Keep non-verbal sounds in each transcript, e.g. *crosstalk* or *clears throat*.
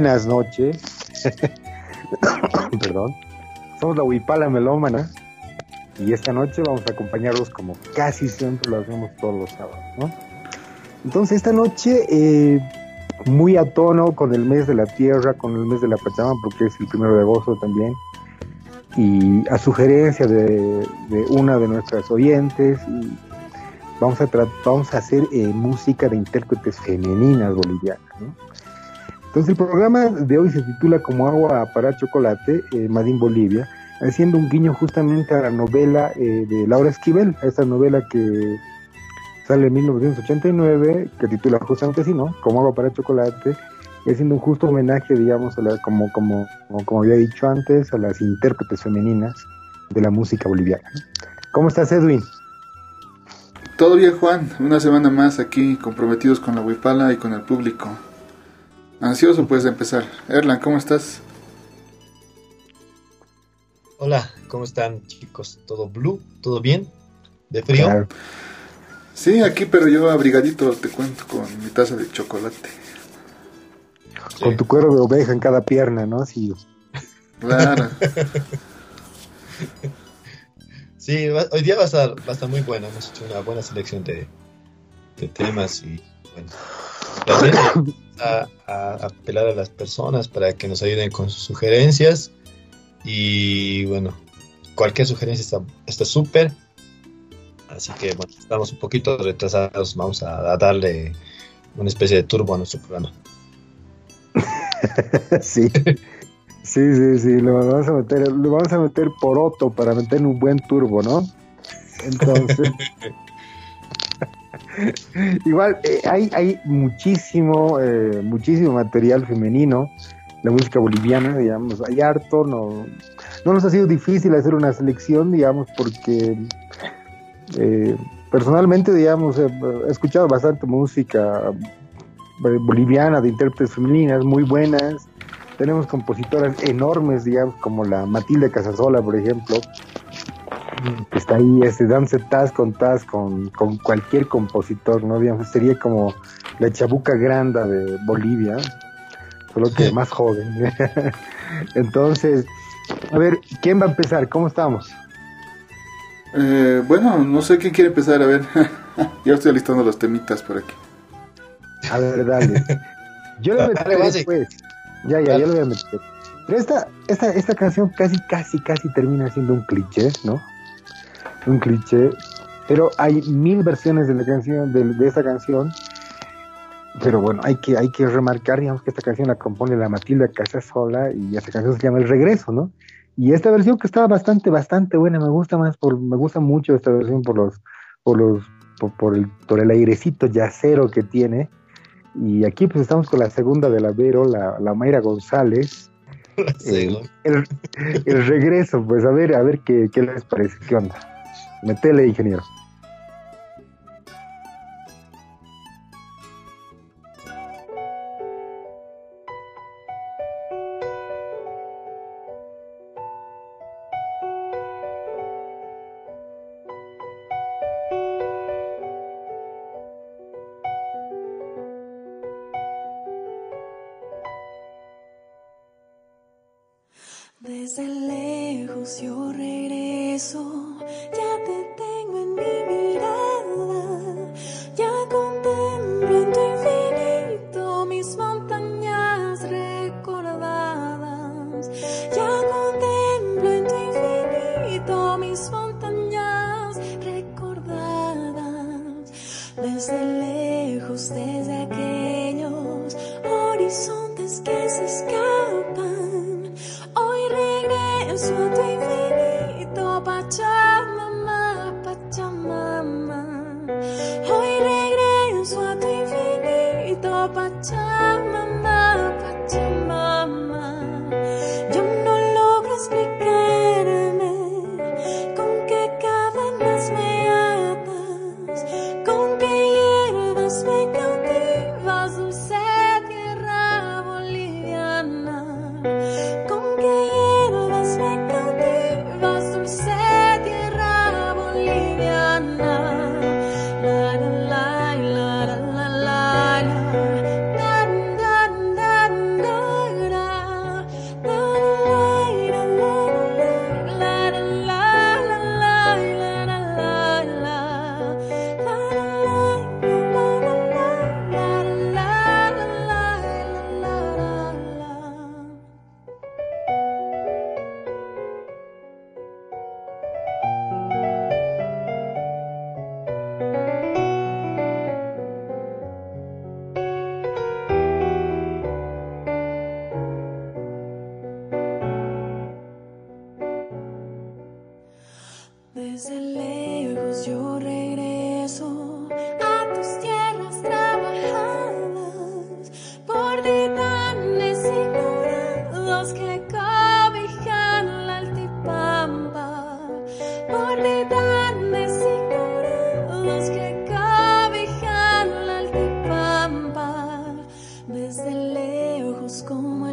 Buenas noches. *coughs* Perdón. Somos la Huipala Melómana y esta noche vamos a acompañarlos como casi siempre lo hacemos todos los sábados, ¿no? Entonces esta noche, eh, muy a tono con el mes de la tierra, con el mes de la Pachamama, porque es el primero de agosto también, y a sugerencia de, de una de nuestras oyentes, y vamos a, vamos a hacer eh, música de intérpretes femeninas bolivianas, ¿no? Entonces el programa de hoy se titula Como agua para chocolate, eh, Madín Bolivia, haciendo un guiño justamente a la novela eh, de Laura Esquivel, a esta novela que sale en 1989, que titula justamente así, ¿no? Como agua para chocolate, haciendo un justo homenaje, digamos, a la, como, como, como había dicho antes, a las intérpretes femeninas de la música boliviana. ¿Cómo estás, Edwin? Todo bien, Juan. Una semana más aquí, comprometidos con la Huipala y con el público. Ansioso pues de empezar. Erlan, ¿cómo estás? Hola, ¿cómo están chicos? ¿Todo blue? ¿Todo bien? ¿De frío? Claro. Sí, aquí pero yo abrigadito te cuento con mi taza de chocolate. Sí. Con tu cuero de oveja en cada pierna, ¿no? Sí. Claro. *laughs* sí, hoy día va a, estar, va a estar muy bueno. Hemos hecho una buena selección de, de temas y bueno. También *coughs* a, a, apelar a las personas para que nos ayuden con sus sugerencias. Y bueno, cualquier sugerencia está súper. Así que bueno, estamos un poquito retrasados. Vamos a, a, darle una especie de turbo a nuestro programa. *laughs* sí. Sí, sí, sí, lo vamos a meter, lo vamos a meter por otro para meter un buen turbo, ¿no? Entonces, *laughs* *laughs* Igual, eh, hay, hay muchísimo, eh, muchísimo material femenino, la música boliviana, digamos, hay harto, no, no nos ha sido difícil hacer una selección, digamos, porque eh, personalmente, digamos, he, escuchado bastante música boliviana de intérpretes femeninas muy buenas, tenemos compositoras enormes, digamos, como la Matilde Casasola, por ejemplo, que está ahí este, dándose tas con tas con, con cualquier compositor, ¿no? Digamos, sería como la chabuca granda de Bolivia, solo que más joven. *laughs* Entonces, a ver, ¿quién va a empezar? ¿Cómo estamos? Eh, bueno, no sé quién quiere empezar, a ver. *laughs* ya estoy listando los temitas por aquí. A ver, dale. Yo lo meteré después. Ya, ya, yo lo voy a meter. Pero esta, esta, esta canción casi, casi, casi termina siendo un cliché, ¿no? Un cliché, pero hay mil versiones de la canción, de, de esta canción, pero bueno, hay que, hay que remarcar, digamos, que esta canción la compone la Matilda Casasola y esta canción se llama El Regreso, ¿no? Y esta versión que estaba bastante, bastante buena, me gusta más, por, me gusta mucho esta versión por los, por los, por, por el, por el airecito yacero que tiene. Y aquí pues estamos con la segunda de la Vero, la, la Mayra González. *laughs* El, el, el, regreso, pues a ver, a ver qué, qué les parece, qué onda. Metele, ingeniero.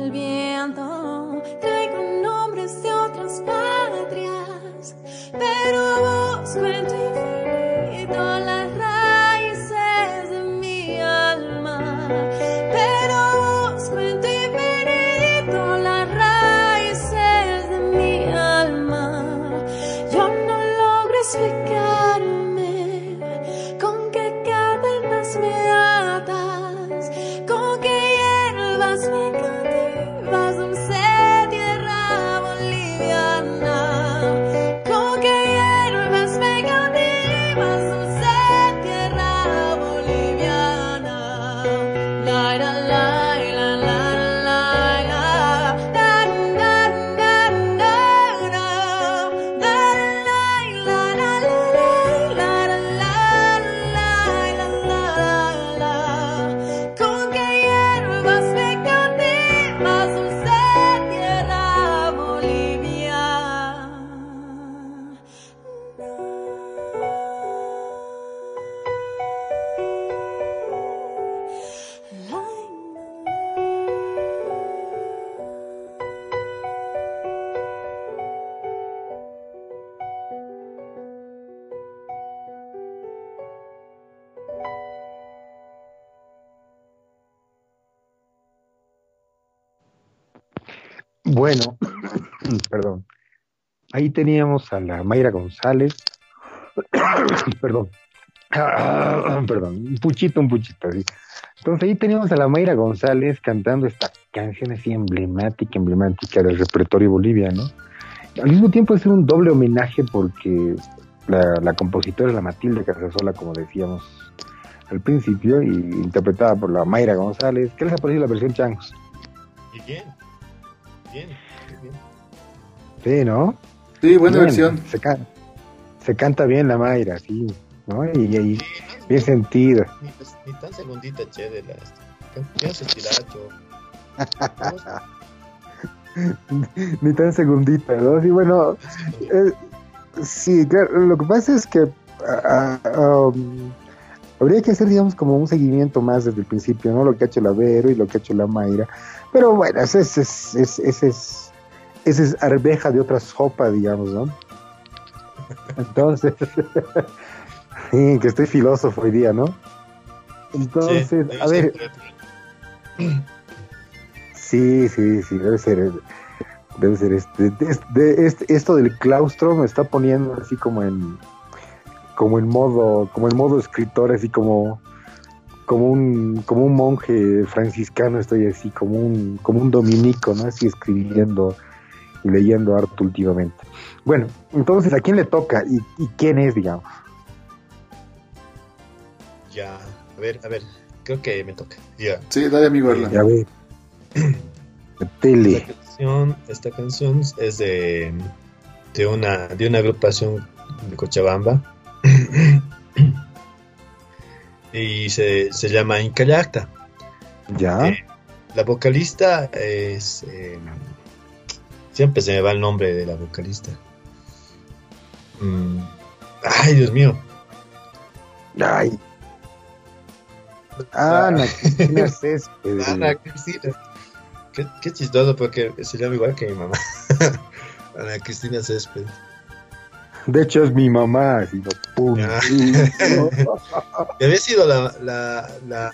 el viento. Teníamos a la Mayra González. *coughs* perdón. Ah, *coughs* perdón, un puchito, un puchito. sí. Entonces ahí teníamos a la Mayra González cantando esta canción así emblemática, emblemática del repertorio boliviano. Al mismo tiempo es un doble homenaje porque la, la compositora es la Matilde Casasola, como decíamos al principio, y interpretada por la Mayra González. ¿Qué les ha parecido la versión Changos? Y bien, bien, bien. Sí, ¿no? Sí, buena Bien, versión. Se, ca- se canta bien la Mayra, sí, ¿no? Y, no, bien sentida. ni, ni tan segundita, che, de las... Su estilacho. Ni tan segundita, ¿no? Sí, bueno, eh, sí, claro, lo que pasa es que ah, ah, um, habría que hacer, digamos, como un seguimiento más desde el principio, ¿no? Lo que ha hecho la Vero y lo que ha hecho la Mayra. Pero bueno, ese es, es, es, ese es, ese es arveja de otra sopa, digamos, ¿no? Entonces, *laughs* sí, que estoy filósofo hoy día, ¿no? Entonces, Sí, a ver, Sí, sí, sí, debe ser. Debe ser este, de- este- esto del claustro me está poniendo así como en como en modo como en modo escritor así como como un como un monje franciscano estoy así como un como un dominico no así escribiendo y leyendo harto últimamente bueno entonces a quién le toca y, y quién es digamos Ya, a ver, a ver, creo que me toca. Ya. Sí, dale, amigo Erlan. ya ve Esta tele canción, esta canción es de, de una de una agrupación de Cochabamba y se, se llama Incayacta. ya Eh, la vocalista es eh, siempre se me va el nombre de la vocalista. Mm, ay, Dios mío. ay Ana Cristina *laughs* Céspedes. Ana Cristina. Qué, qué chistoso porque se llama igual que mi mamá. *laughs* Ana Cristina Céspedes. De hecho, es mi mamá, así, no, pum. *laughs* Y había sido la. la, la,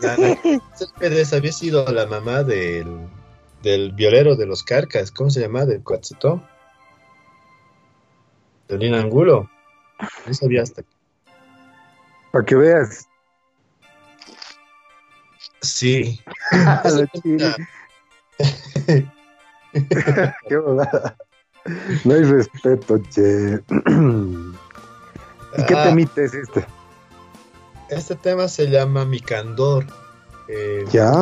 la Ana Céspedes había sido la mamá del, del violero de los carcas. ¿Cómo se llama? Del Coatzetó. De Lina Angulo. No sabía hasta. Para que veas. Sí. *laughs* *laughs* *laughs* Qué bobada. No hay respeto, che. *clears throat* ¿Y qué Ah, temita es este? Este tema se llama Mi Candor. Eh, Ya.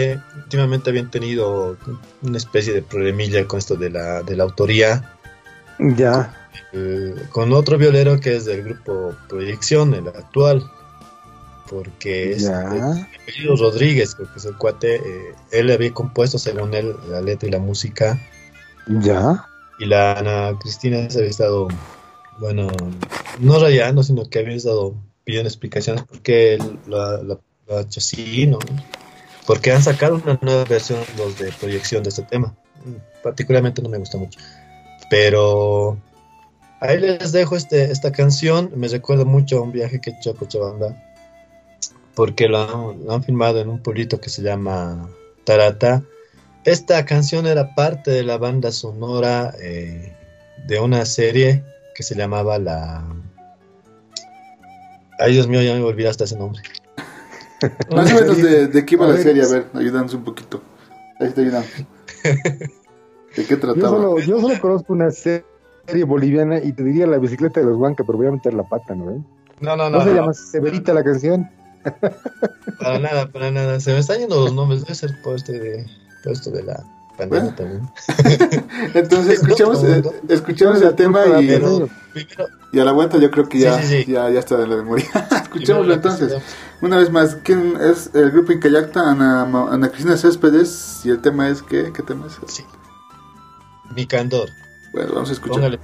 Últimamente, últimamente habían tenido una especie de problemilla con esto de la, de la autoría. Ya. eh, con otro violero que es del grupo Proyección, el actual. Porque es apellido Rodríguez, creo que es el cuate. eh, él había compuesto, según él, la letra y la música. Ya. Y la Ana Cristina se había estado, bueno, no rayando, sino que había estado pidiendo explicaciones porque él la, la, lo ha hecho así, ¿no? Porque han sacado una nueva versión de proyección de este tema. Mm, Particularmente no me gusta mucho. Pero ahí les dejo este, esta canción. Me recuerda mucho a un viaje que he hecho a Cochabamba. Porque lo han, filmado en un pueblito que se llama Tarata. Esta canción era parte de la banda sonora eh, de una serie que se llamaba La. Ay, Dios mío, ya me olvidé hasta ese nombre. Más o menos de, de qué iba A la ver. serie, a ver, ayúdanos un poquito. Ahí está ayudando. *laughs* ¿De qué Yo trataba? solo, yo solo conozco una serie boliviana y te diría la bicicleta de los Huanca, pero voy a meter la pata, ¿no? eh? No, no, ¿No, no, se no, llama Severita la canción? para nada, para nada. Se me están yendo los nombres. Debe ser por, este de, por esto de la pandemia Bueno. también. *laughs* Entonces escuchamos, eh, escuchamos el tema y, primero, y a la vuelta yo creo que ya, Sí, sí, sí. ya, ya está de la memoria. *laughs* Escuchémoslo entonces. Una vez más, ¿quién es el grupo Incayacta? Ana, Ana Cristina Céspedes. Y el tema es, ¿qué? ¿Qué tema es? Sí. Mi candor. Bueno, vamos a escuchar. Póngale.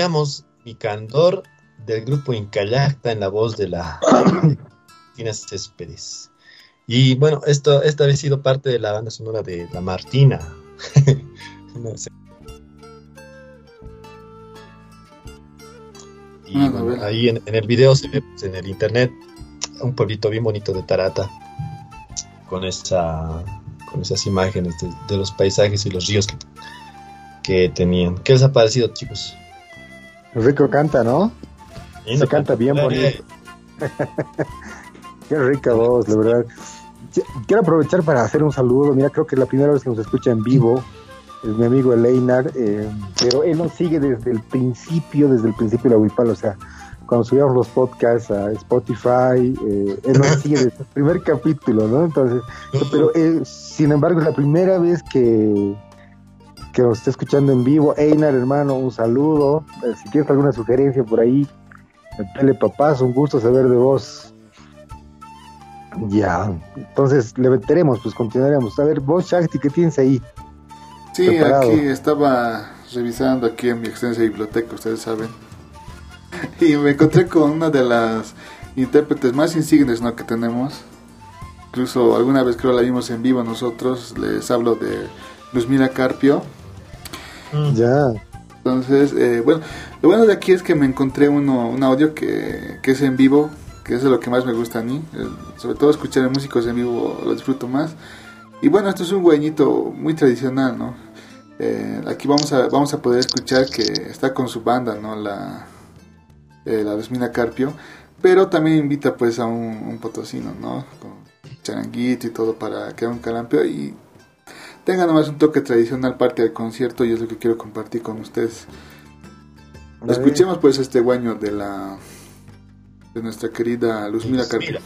Teníamos mi candor del grupo Incayacta en la voz de la *coughs* Martina Céspedes. Y bueno, esto, esta había sido parte de la banda sonora de La Martina. *laughs* No sé. Y Ah, bueno, ahí en, en el video se ve pues, en el internet un pueblito bien bonito de Tarata con esa con esas imágenes de, de los paisajes y los ríos que, que tenían. ¿Qué les ha parecido, chicos? Rico canta, ¿no? Se canta bien bonito. *laughs* Qué rica voz, la verdad. Qu- Quiero aprovechar para hacer un saludo. Mira, creo que es la primera vez que nos escucha en vivo. Es mi amigo Eleinar, eh, pero él nos sigue desde el principio, desde el principio de la Wipal. O sea, cuando subíamos los podcasts a Spotify, eh, él nos sigue desde el primer capítulo, ¿no? Entonces, pero eh, sin embargo, es la primera vez que, que nos está escuchando en vivo. Einar, hermano, un saludo. Eh, si tienes alguna sugerencia por ahí, Pele papás, un gusto saber de vos. Ya, entonces le meteremos, pues continuaremos. A ver, vos, Shakti, ¿qué tienes ahí? Sí, Preparado. aquí estaba revisando aquí en mi extensa biblioteca, ustedes saben. *laughs* Y me encontré con una de las intérpretes más insignes ¿no? que tenemos. Incluso alguna vez creo la vimos en vivo nosotros. Les hablo de Luzmila Carpio. Mm. Ya, Entonces, eh, bueno, lo bueno de aquí es que me encontré uno, un audio que, que es en vivo, que es de lo que más me gusta a mí. El- sobre todo escuchar a músicos en vivo lo disfruto más. Y bueno, esto es un guañito muy tradicional, ¿no? Eh, aquí vamos a, vamos a poder escuchar que está con su banda, ¿no? La, eh, la Luzmina Carpio. Pero también invita pues a un, un potosino, ¿no? Con charanguito y todo para que haga un calampeo y tenga nomás un toque tradicional parte del concierto y es lo que quiero compartir con ustedes. Escuchemos pues este guaño de la de nuestra querida Luzmila Carpio.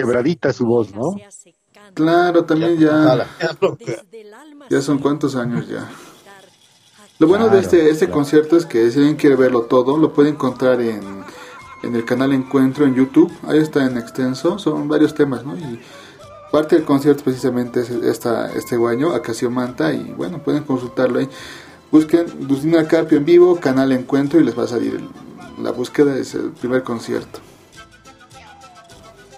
Quebradita su voz, ¿no? Claro, también ya, ya, son cuántos años ya. Lo bueno de este, este claro. concierto es que si alguien quiere verlo todo, lo puede encontrar en, en el canal Encuentro en YouTube. Ahí está en extenso, son varios temas, ¿no? Y parte del concierto precisamente es esta, este guaño, Acacio Manta, y bueno, pueden consultarlo ahí. Busquen Lucina Carpio en vivo, canal Encuentro, y les va a salir el- la búsqueda, es el primer concierto.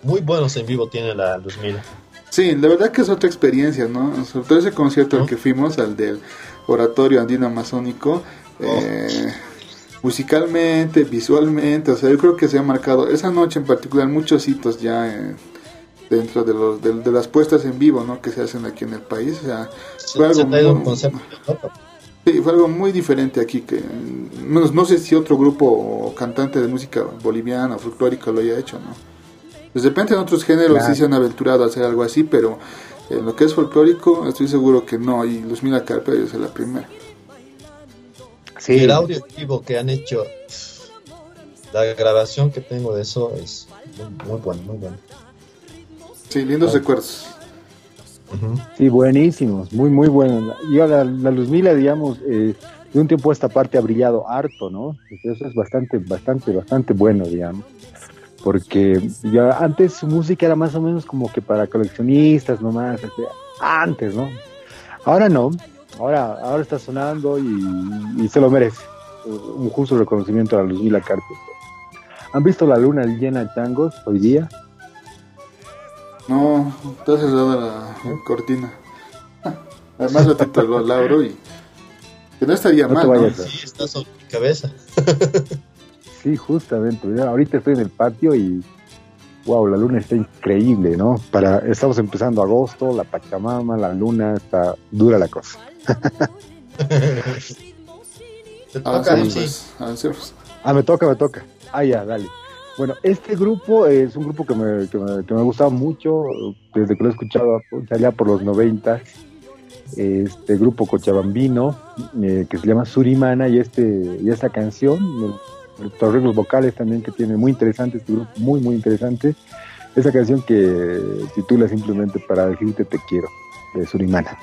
Muy buenos en vivo tiene la Luzmila. Sí, la verdad que es otra experiencia, ¿no? Sobre todo ese concierto al que fuimos, al del Oratorio Andino Amazónico, eh, musicalmente, visualmente, o sea, yo creo que se ha marcado esa noche en particular muchos hitos ya eh, dentro de, los, de, de las puestas en vivo, ¿no? Que se hacen aquí en el país, o sea, Se, fue se algo un muy- concepto. Sí, fue algo muy diferente aquí que no, no sé si otro grupo o cantante de música boliviana o folclórica lo haya hecho, ¿no? Pues de repente en otros géneros Claro. sí se han aventurado a hacer algo así, pero en lo que es folclórico estoy seguro que no, y Luzmila Carpio es la primera. Sí, el audio en vivo que han hecho, la grabación que tengo de eso es muy, muy bueno, muy bueno. Sí, lindos recuerdos. Sí, buenísimos, muy, muy buenos. Y ahora la Luzmila, digamos, eh, de un tiempo a esta parte ha brillado harto, ¿no? Eso es bastante, bastante, bastante bueno, digamos. Porque ya antes su música era más o menos como que para coleccionistas nomás, sea, antes, ¿no? Ahora no, ahora, ahora está sonando y, y se lo merece. Un justo reconocimiento a Luzmila Carpio. ¿Han visto la luna llena changos hoy día? No, está cerrada la cortina. Además lo tituló Lauro y que no estaría No te mal, ¿no? vayas. Sí, está sobre mi cabeza. *laughs* Sí, justamente. Mira, ahorita estoy en el patio y wow, la luna está increíble, ¿no? Para estamos empezando agosto, la Pachamama, la luna está dura la cosa. *laughs* Te toca, Avancemos, sí. pues, avancemos. Ah, me toca, me toca. Ah, ya, dale. Bueno, este grupo es un grupo que me, que me, que me ha gustado mucho desde que lo he escuchado allá por los 90. Este grupo cochabambino eh, que se llama Surimana y este y esta canción, los arreglos vocales también que tiene muy interesante este grupo, muy muy interesante. Esa canción que titula simplemente para decirte te quiero de Surimana.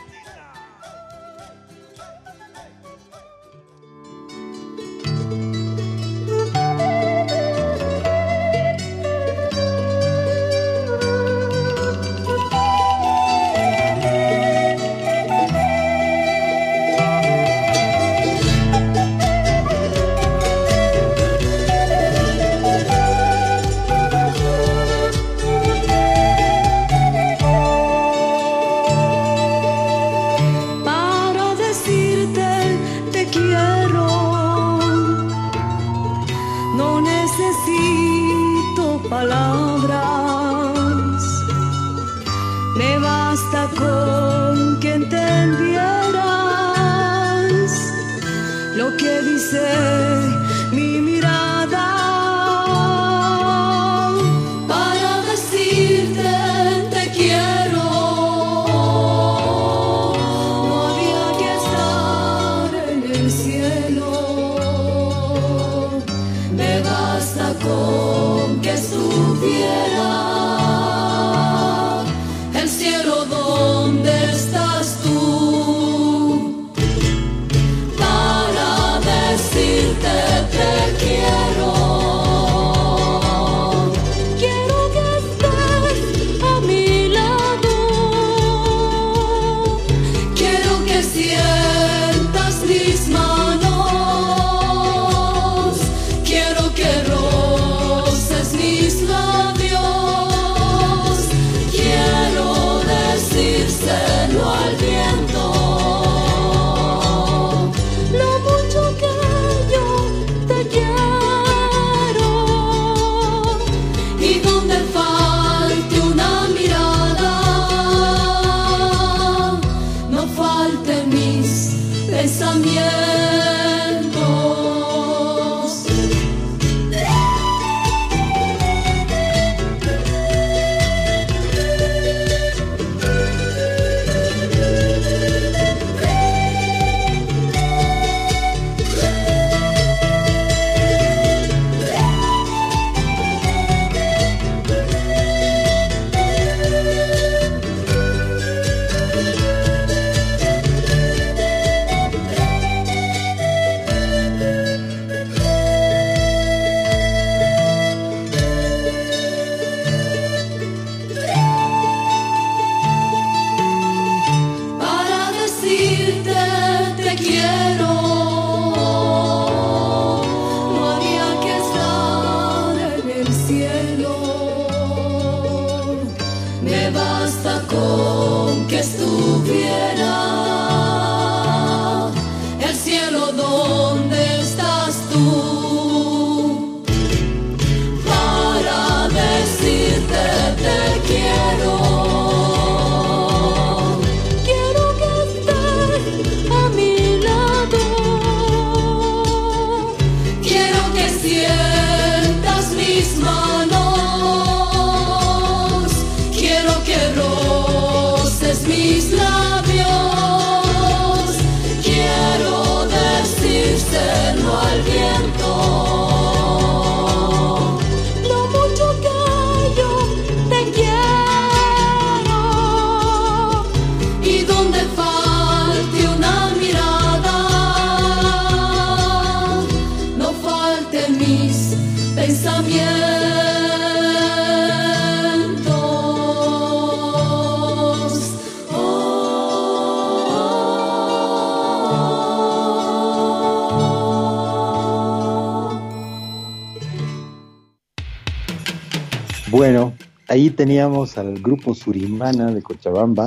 Teníamos al grupo Surimana de Cochabamba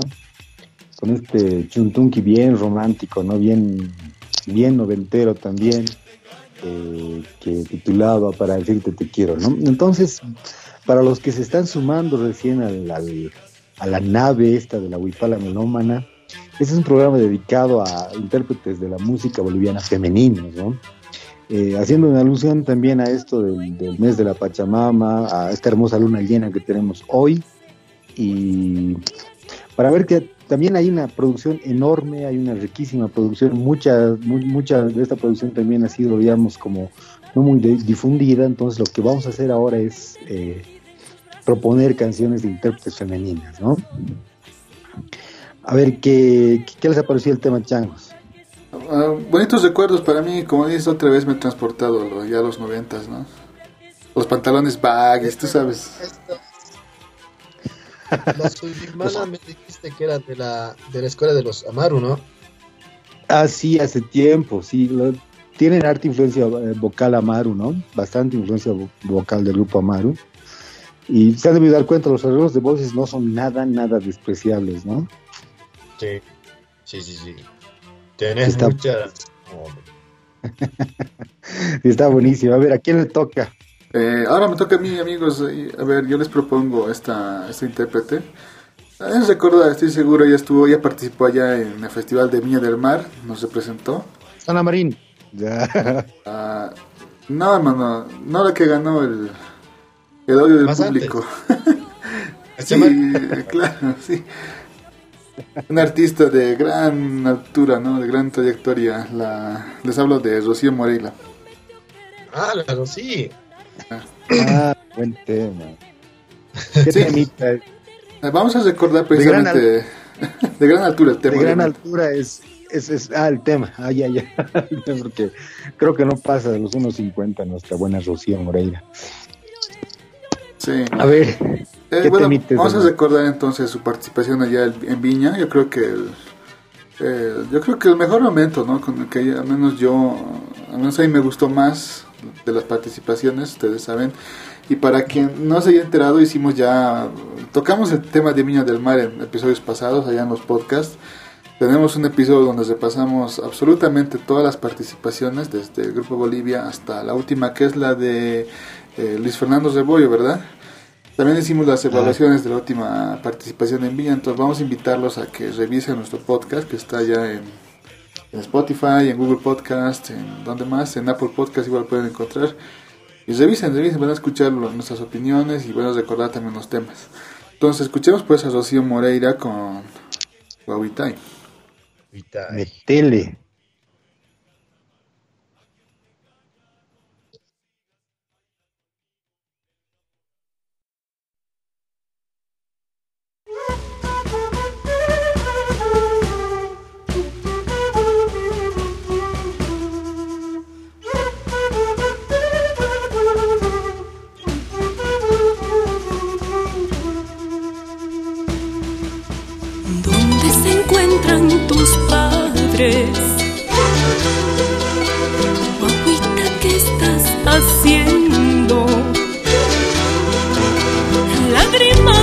con este chuntunqui bien romántico, ¿no? Bien, bien noventero también, eh, que titulaba Para decirte te quiero, ¿no? Entonces, para los que se están sumando recién al, al- a la nave esta de la Huipala Melómana, este es un programa dedicado a intérpretes de la música boliviana femeninos, ¿no? Eh, haciendo una alusión también a esto del, mes de la Pachamama, a esta hermosa luna llena que tenemos hoy, y para ver que también hay una producción enorme, hay una riquísima producción, mucha, mu- mucha de esta producción también ha sido, digamos, como no muy difundida, entonces lo que vamos a hacer ahora es eh, proponer canciones de intérpretes femeninas, ¿no? A ver, ¿qué, qué les ha parecido el tema Changos? Ah, bonitos recuerdos para mí, como dices, otra vez me he transportado ya a los noventas, ¿no? Los pantalones baggies, tú sabes. La Sulimana me dijiste que era de la, de la escuela de los Amaru, ¿no? Ah, sí, hace tiempo, sí. lo- tienen harta influencia eh, vocal Amaru, ¿no? Bastante influencia vo- vocal del grupo Amaru. Y se han debido dar cuenta, los arreglos de voces no son nada, nada despreciables, ¿no? Sí. Sí, sí, sí. Tenés Está- mucha. Hombre. Y *laughs* está buenísimo. A ver, ¿a quién le toca? Eh, ahora me toca a mí, amigos. y, A ver, yo les propongo esta, esta intérprete. Es recordar, estoy seguro, ella estuvo, ya participó allá en el Festival de Viña del Mar, nos representó. Ana Marín. Ya. *laughs* Ah, no, hermano, no la que ganó el, el odio del Más público. ¿Se *laughs* sí, claro, sí. *laughs* Un artista de gran altura, ¿no? De gran trayectoria. La, les hablo de Rocío Moreira. Ah, claro, sí. Ah, buen tema. *laughs* ¿Qué Sí. temita? Eh, Vamos a recordar De gran precisamente *laughs* de gran, altura el tema. De gran obviamente. altura es, es, es- Ah, el tema. Ah, ya, ya. Porque creo que no pasa de los 1.50 nuestra buena Rocío Moreira. Sí. A ver, Eh, ¿qué bueno, vamos a recordar entonces su participación allá en Viña. Yo creo que el, eh, yo creo que el mejor momento, ¿no? Con el que al menos yo, al menos a mí me gustó más de las participaciones, ustedes saben. Y para quien no se haya enterado, hicimos ya, tocamos el tema de Viña del Mar en episodios pasados, allá en los podcasts. Tenemos un episodio donde repasamos absolutamente todas las participaciones, desde el Grupo Bolivia hasta la última, que es la de eh, Luis Fernando Rebollo, ¿verdad? También hicimos las evaluaciones de la última participación en Viña, entonces vamos a invitarlos a que revisen nuestro podcast que está ya en, en Spotify, en Google Podcast, en donde más, en Apple Podcast igual pueden encontrar. Y revisen, revisen, van a escuchar nuestras opiniones y van a recordar también los temas. Entonces escuchemos pues a Rocío Moreira con. Ahorita, metele. Guaguita, ¿qué estás haciendo? Lágrimas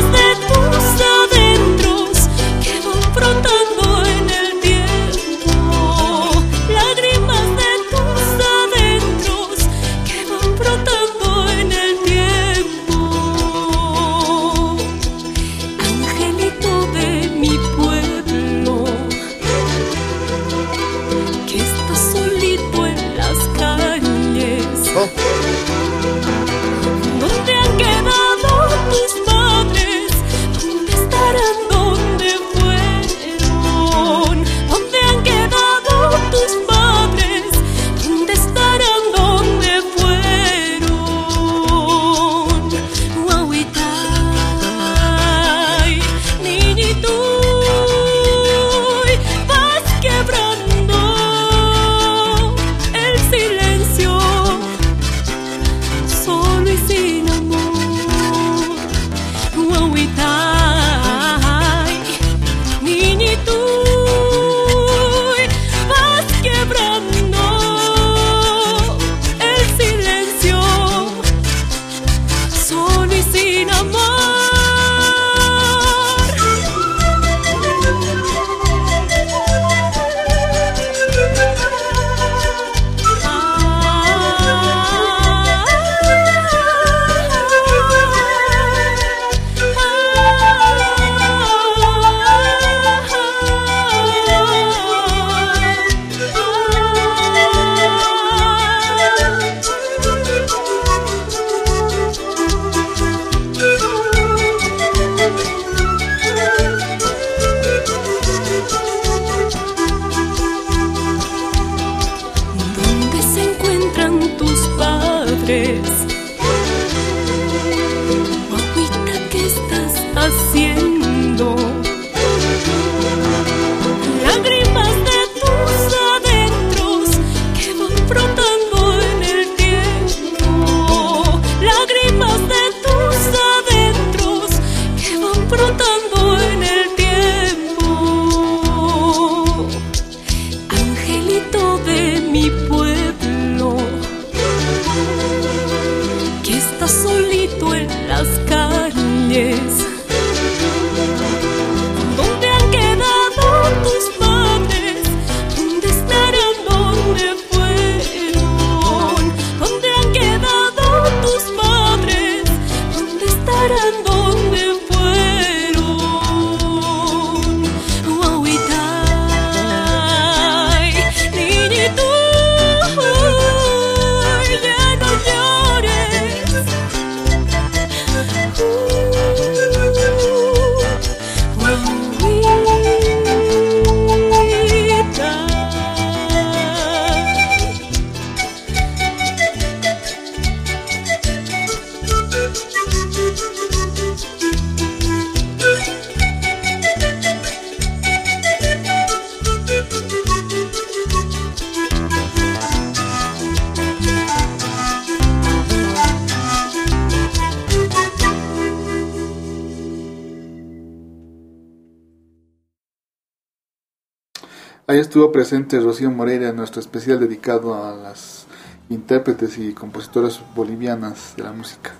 estuvo presente Rocío Moreira en nuestro especial dedicado a las intérpretes y compositoras bolivianas de la música.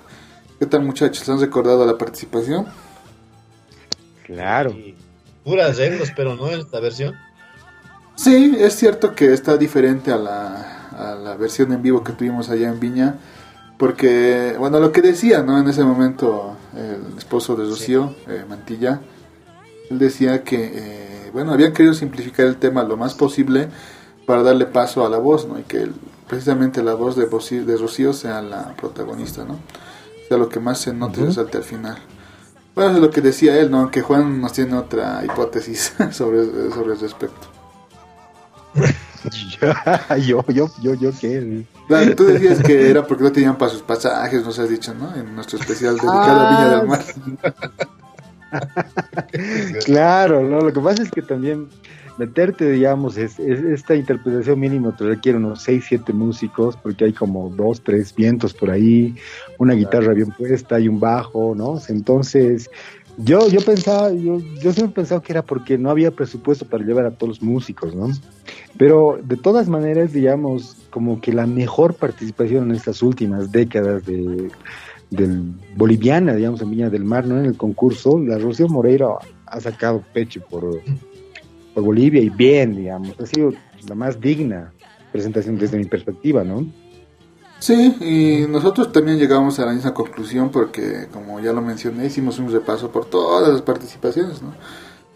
¿Qué tal muchachos? ¿Han recordado la participación? Claro. Puras reglas, pero no en esta versión. Sí, es cierto que está diferente a la, a la versión en vivo que tuvimos allá en Viña, porque, bueno, lo que decía, ¿no? En ese momento el esposo de Rocío, eh, Mantilla, él decía que, eh, bueno, habían querido simplificar el tema lo más posible para darle paso a la voz, ¿no? Y que el- precisamente la voz de, Rocío- de Rocío sea la protagonista, ¿no? Sea lo que más se note y resalte al final. Bueno, eso es lo que decía él, ¿no? Aunque Juan nos tiene otra hipótesis *laughs* sobre, sobre el respecto. *laughs* yo, yo, yo, yo, ¿qué? Claro, tú decías que era porque no tenían para sus pasajes, nos has dicho, ¿no? En nuestro especial dedicado a Viña del Mar. *laughs* Claro, no, lo que pasa es que también meterte, digamos, es, es- esta interpretación mínimo te requiere unos 6, 7 músicos, porque hay como dos, tres vientos por ahí, una guitarra bien puesta y un bajo, ¿no? Entonces, yo, yo pensaba, yo, yo siempre he pensado que era porque no había presupuesto para llevar a todos los músicos, ¿no? Pero de todas maneras, digamos, como que la mejor participación en estas últimas décadas de, del boliviana, digamos, en Viña del Mar, ¿no? En el concurso, la Rocío Moreira ha sacado pecho por, por Bolivia y bien, digamos, ha sido la más digna presentación desde mi perspectiva, ¿no? Sí, y nosotros también llegamos a la misma conclusión porque, como ya lo mencioné, hicimos un repaso por todas las participaciones, ¿no?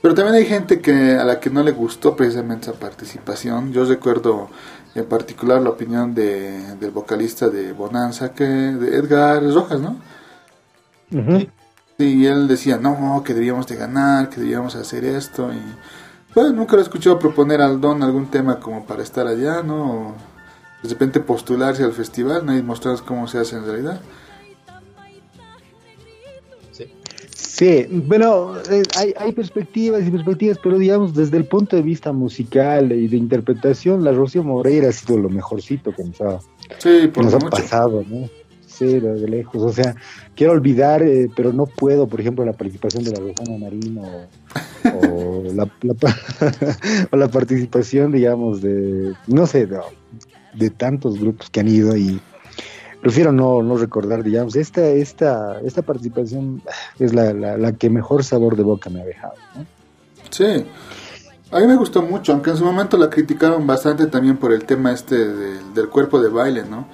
Pero también hay gente que a la que no le gustó precisamente esa participación. Yo recuerdo en particular la opinión de, del vocalista de Bonanza, que de Edgar Rojas, ¿no? Sí, y él decía, no, que debíamos de ganar, que debíamos hacer esto. Y bueno, nunca lo he escuchado proponer al Don algún tema como para estar allá, ¿no? O de repente postularse al festival, ¿no? Y mostrarnos cómo se hace en realidad. Sí, bueno, eh, hay, hay perspectivas y perspectivas, pero digamos, desde el punto de vista musical y de interpretación, la Rocío Moreira ha sido lo mejorcito que nos ha, Sí, que por nos ha mucho. pasado, ¿no? Sí, de, de lejos. O sea, quiero olvidar, eh, pero no puedo, por ejemplo, la participación de la Rosana Marino o, o *laughs* la, la *laughs* o la participación, digamos, de, no sé, de, de tantos grupos que han ido y prefiero no, no recordar, digamos, esta, esta, esta participación es la, la, la que mejor sabor de boca me ha dejado. ¿no? Sí. A mí me gustó mucho, aunque en su momento la criticaron bastante también por el tema este del, del cuerpo de baile, ¿no?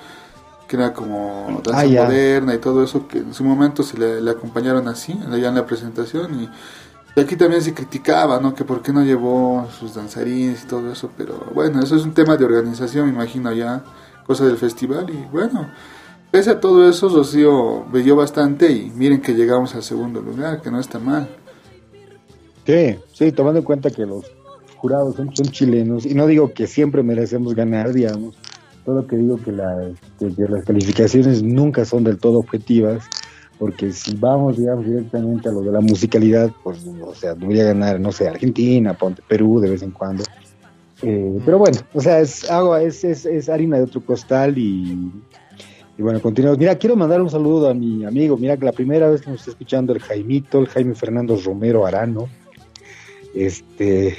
Que era como danza Ah, moderna y todo eso, que en su momento se le, le acompañaron así, allá en la presentación. Y, y aquí también se criticaba, ¿no? Que por qué no llevó sus danzarines y todo eso. Pero bueno, eso es un tema de organización, me imagino ya, cosa del festival. Y bueno, pese a todo eso, Rocío brilló bastante y miren que llegamos al segundo lugar, que no está mal. Sí, sí, tomando en cuenta que los jurados son, chilenos, y no digo que siempre merecemos ganar, digamos, solo que digo que las, que- que las calificaciones nunca son del todo objetivas, porque si vamos, digamos, directamente a lo de la musicalidad, pues, o sea, debería ganar, no sé, Argentina, ponte Perú de vez en cuando. Eh, pero bueno, o sea, es agua, es, es, es harina de otro costal y, Y bueno, continuamos. Mira, quiero mandar un saludo a mi amigo. Mira, que la primera vez que nos está escuchando el Jaimito, el Jaime Fernando Romero Arano. Este.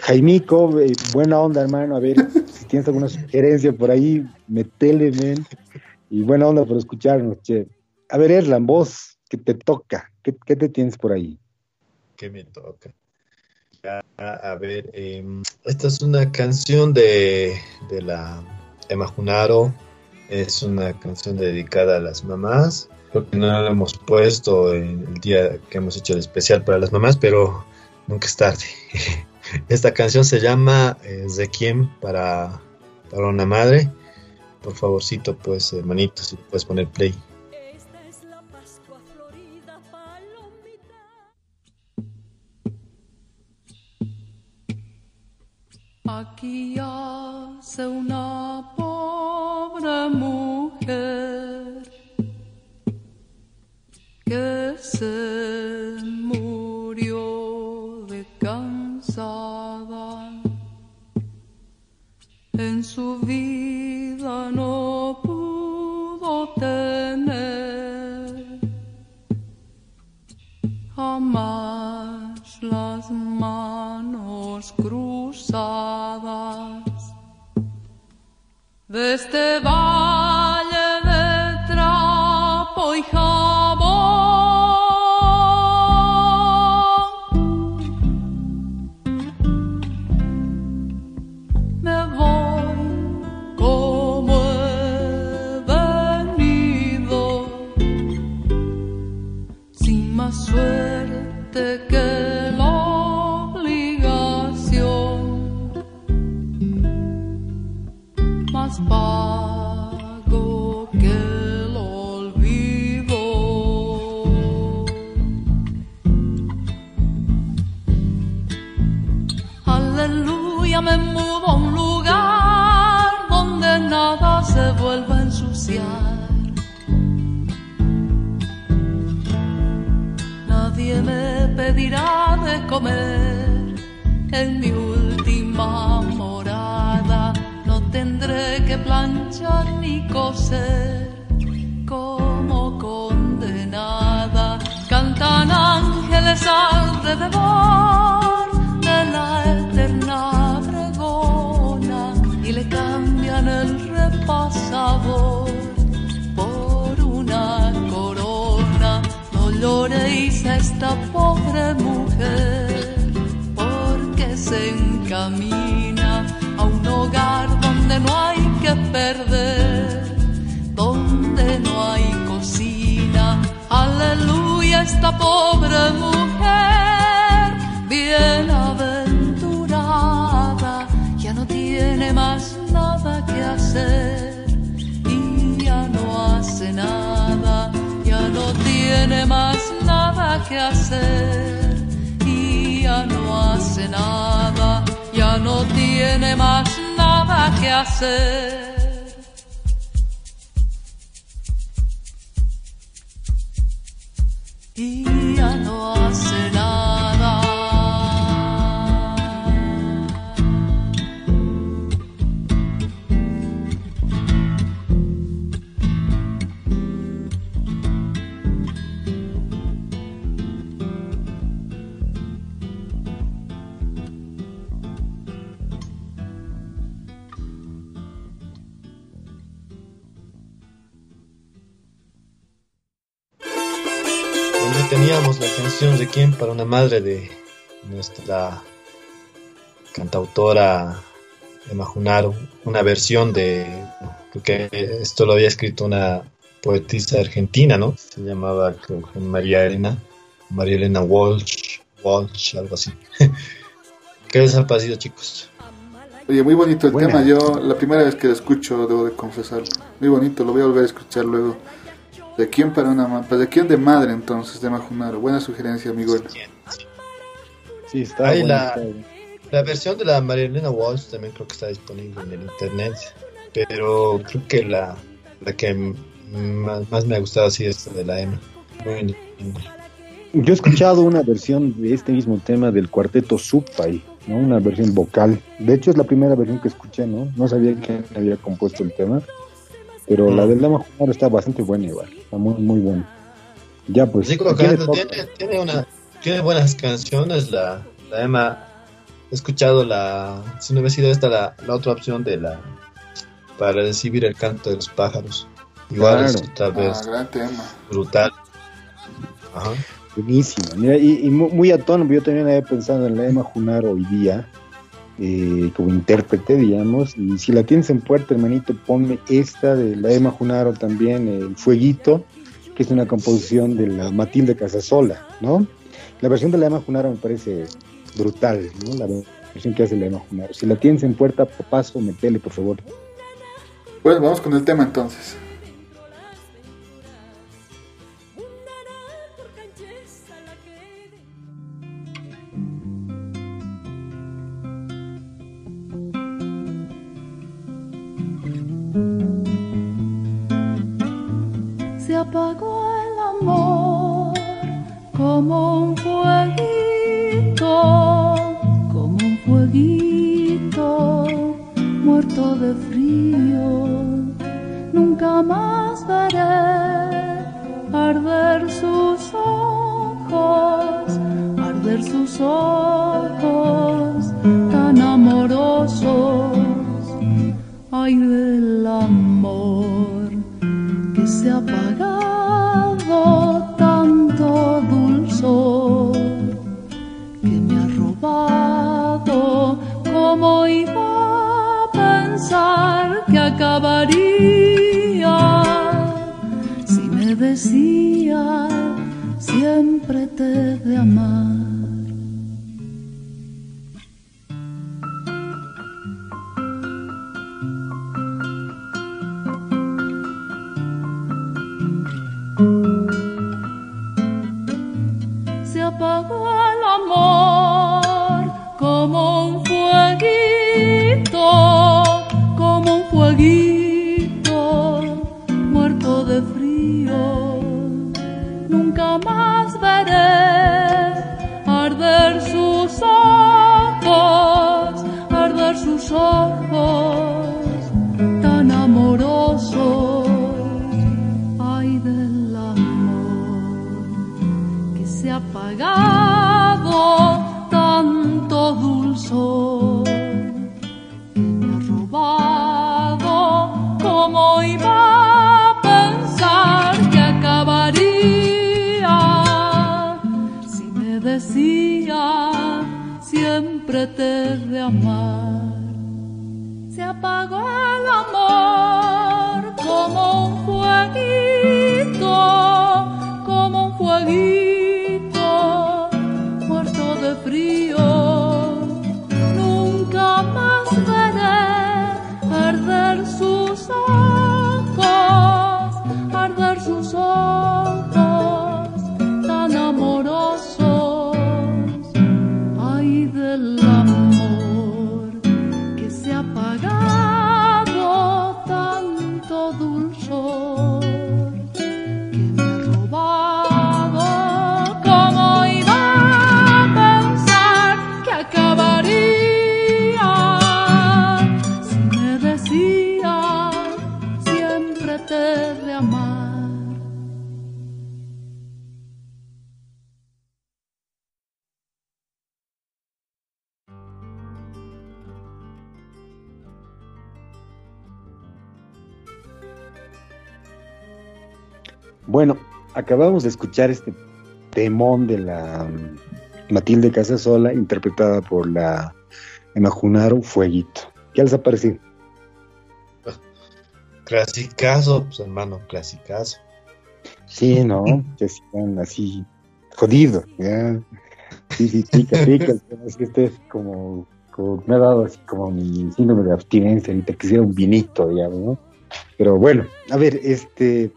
Jaimico, eh, buena onda, hermano. A ver si tienes alguna sugerencia por ahí, metele, men. Y buena onda por escucharnos, che. A ver, Erlan, vos, ¿qué te toca? ¿Qué, te tienes por ahí? ¿Qué me toca? A ver, em, esta es una canción de, de la Emma Junaro. Es una canción dedicada a las mamás. Creo que no la hemos puesto en el día que hemos hecho el especial para las mamás, pero nunca es tarde. *laughs* Esta canción se llama eh, ¿De quién para, para una madre? Por favorcito, pues, hermanito, si puedes poner play. Aquí hace una pobre mujer que se Emma Junaro, una versión de, creo que esto lo había escrito una poetisa argentina, ¿no? Se llamaba creo María Elena, María Elena Walsh, Walsh, algo así. *laughs* ¿Qué les ha parecido, chicos? Oye, muy bonito el Buena. tema. Yo la primera vez que lo escucho, debo de confesarlo. Muy bonito, lo voy a volver a escuchar luego. ¿De quién para una madre? Pues de quién de madre entonces, de Majunaro. Buena sugerencia, amigo. Sí, está Ahí la- está. La versión de la María Elena Walsh también creo que está disponible en el internet, pero creo que la, la que más, más me ha gustado sí es la de la Emma. Muy linda. Yo he escuchado una versión de este mismo tema del cuarteto Supay, ¿no? Una versión vocal. De hecho, es la primera versión que escuché, ¿no? No sabía quién había compuesto el tema. pero la Mm. del Lema Junaro está bastante buena igual, está muy, muy buena. Ya pues, Rico ¿a quién le canto, toca? tiene, tiene, una, tiene buenas canciones la, la Emma. He escuchado la, si no hubiera sido esta la, la otra opción de la para recibir el canto de los pájaros. Igual es Claro. otra vez Ah, gran tema. brutal. Ajá. Buenísima. Mira, y, y mu- muy a tono, yo también había pensado en la Emma Junaro hoy día, eh, como intérprete, digamos, y si la tienes en puerta, hermanito, ponme esta de la Emma Junaro también, El Fueguito, que es una composición de la Matilde Casasola, ¿no? La versión de la Emma Junaro me parece brutal, ¿no? La versión que hace Junaro. Si la tienes en puerta, paso, metele, por favor. Bueno, vamos con el tema entonces. Se apagó el amor como un fueguito, fueguito muerto de frío. Nunca más veré arder sus ojos, arder sus ojos tan amorosos. Ay del amor pensar que acabaría. Si me decía siempre te de amar tanto dulzor me ha robado como iba a pensar que acabaría. Si me decía siempre te de amar se apagó el amor como un fueguito, como un fueguito acabamos de escuchar este temón de la Matilde Casasola, interpretada por la Emma Junaro, Fueguito. ¿Qué les ha parecido? Clasicazo, pues hermano, clasicazo. Sí, ¿no? *laughs* Que están así jodido, ¿ya? Sí, sí, pica, pica. Es que este es como, como- me ha dado así como mi síndrome de abstinencia, ahorita quisiera un vinito, digamos, ¿no? Pero bueno, a ver, este,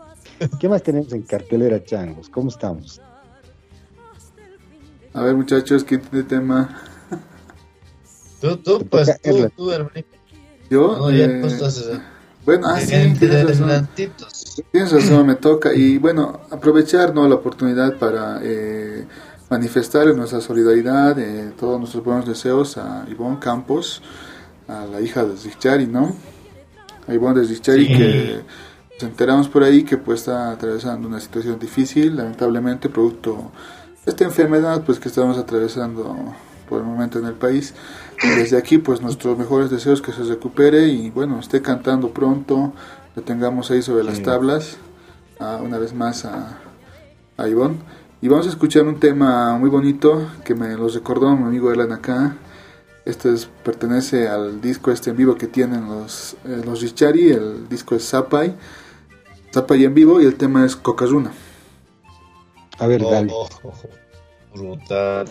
¿qué más tenemos en cartelera, changos? ¿Cómo estamos? A ver, muchachos, ¿quién tiene tema? Tú, tú, pues, tú, tú, hermanito. Yo. No, ya, eh, pues, entonces, bueno, ah, sí, Tienes razón. Tienes razón, me toca. Y bueno, aprovechar ¿no? la oportunidad para eh, manifestar nuestra solidaridad, eh, todos nuestros buenos deseos a Ivonne Campos, a la hija de Zichari, ¿no? A Ivonne de Zichari, Sí. que Nos enteramos por ahí que pues está atravesando una situación difícil, lamentablemente, producto de esta enfermedad pues que estamos atravesando por el momento en el país. Desde aquí pues nuestros mejores deseos que se recupere y bueno, esté cantando pronto, lo tengamos ahí sobre las Sí. tablas, ah, una vez más a, a Ivonne. Y vamos a escuchar un tema muy bonito que me los recordó mi amigo Elan acá. Este es- pertenece al disco este en vivo que tienen los, eh, los Richari, el disco es Zapai, Zapai en vivo y el tema es Cocazuna. A ver, Oh, dale. oh, oh, oh. Brutal.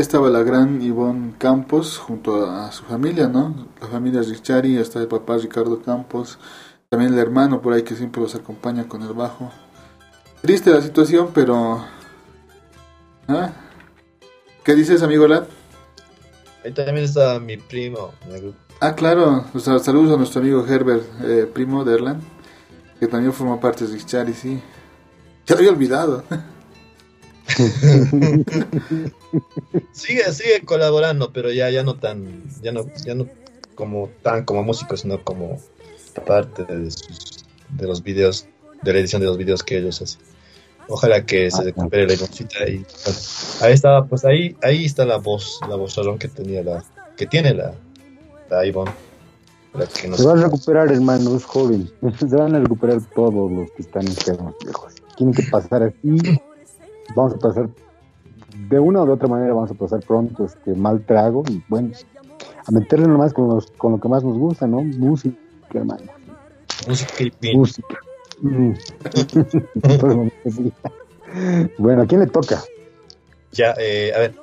Estaba la gran Ivonne Campos junto a su familia, ¿no? La familia Richari, está el papá Ricardo Campos, también el hermano por ahí que siempre los acompaña con el bajo. Triste la situación, pero... ¿Ah? ¿Qué dices, amigo Lad? Ahí también está mi primo en el grupo. Ah, claro. O sea, saludos a nuestro amigo Herbert, eh, primo de Erland, que también forma parte de Ixchari, sí. Ya lo había olvidado. *laughs* Sigue, sigue colaborando, pero ya, ya no tan, ya no, ya no como tan como músico, sino como parte de sus, de los videos, de la edición de los videos que ellos hacen. Ojalá que se Ah, recupere la iluncita y ahí está, pues ahí, ahí está la voz, la voz que tenía la, que tiene la, la Ivonne. La que nos- Se va a recuperar, hermano, es joven. *laughs* Se van a recuperar todos los que están enfermos, viejos. Tienen que pasar así. Vamos a pasar, de una o de otra manera, vamos a pasar pronto este mal trago. Y bueno, a meterle nomás con, los, con lo que más nos gusta, ¿no? Música, hermano. música y bien. Música. Mm. *laughs* Bueno, ¿a quién le toca? Ya, eh, a ver,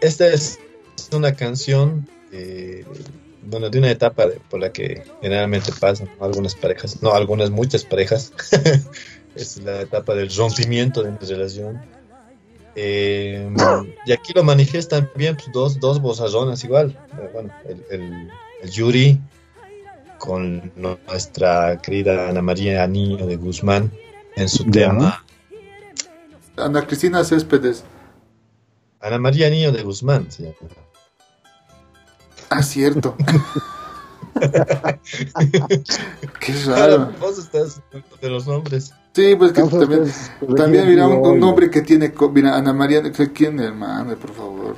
esta es una canción, eh, bueno, de una etapa de- por la que generalmente pasan algunas parejas, no, algunas, muchas parejas. *laughs* es la etapa del rompimiento de una relación. Eh, y aquí lo manifiestan bien pues, dos, dos bozarronas igual. Eh, bueno, el, el- el Yuri con nuestra querida Ana María Niño de Guzmán en su Ya. tema. Ana Cristina Céspedes. Ana María Niño de Guzmán se llama. Ah, cierto. *laughs* Qué raro. vos estás de los nombres. Sí, pues que también, hacer- también mira un, un Oye. nombre que tiene, co- mira, Ana María, ¿quién hermano? Por favor.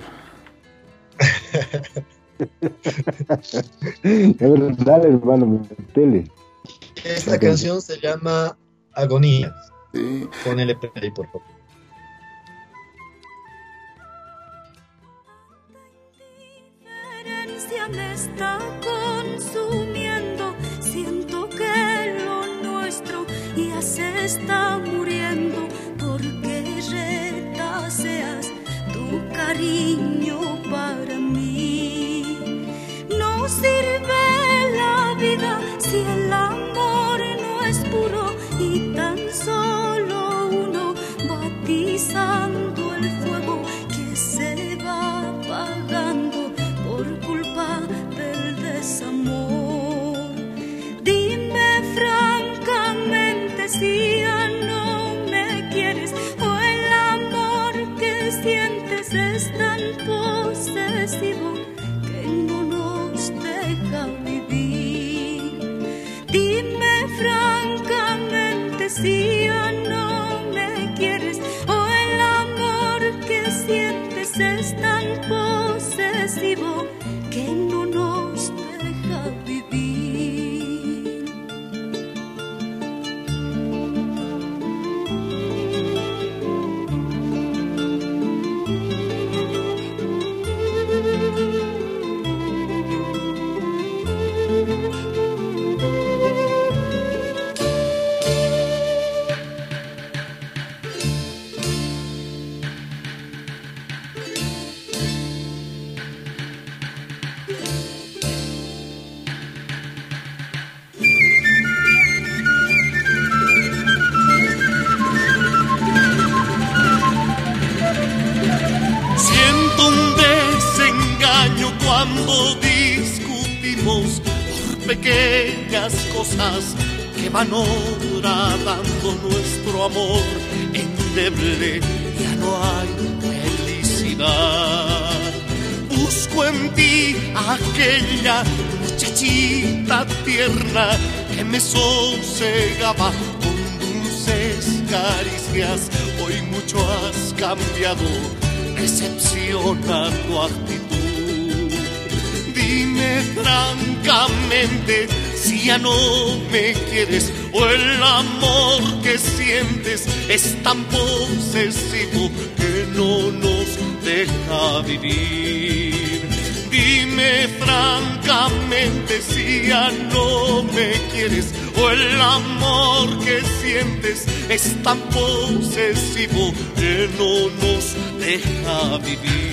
*laughs* A ver, dale, hermano, metele. Esta Ok. canción se llama Agonía. Sí. Ponele play, por favor. indiferencia me está consumiendo. Se está muriendo. Porque retaseas tu cariño para mí. No sirve la vida si el amor no es puro y tan solo uno batizando que van horadando nuestro amor endeble. Ya no hay felicidad. Busco en ti aquella muchachita tierna que me sosegaba con dulces caricias. Hoy mucho has cambiado, decepciona tu actitud. Dime francamente si ya no me quieres o el amor que sientes es tan posesivo que no nos deja vivir. Dime francamente si ya no me quieres o el amor que sientes es tan posesivo que no nos deja vivir.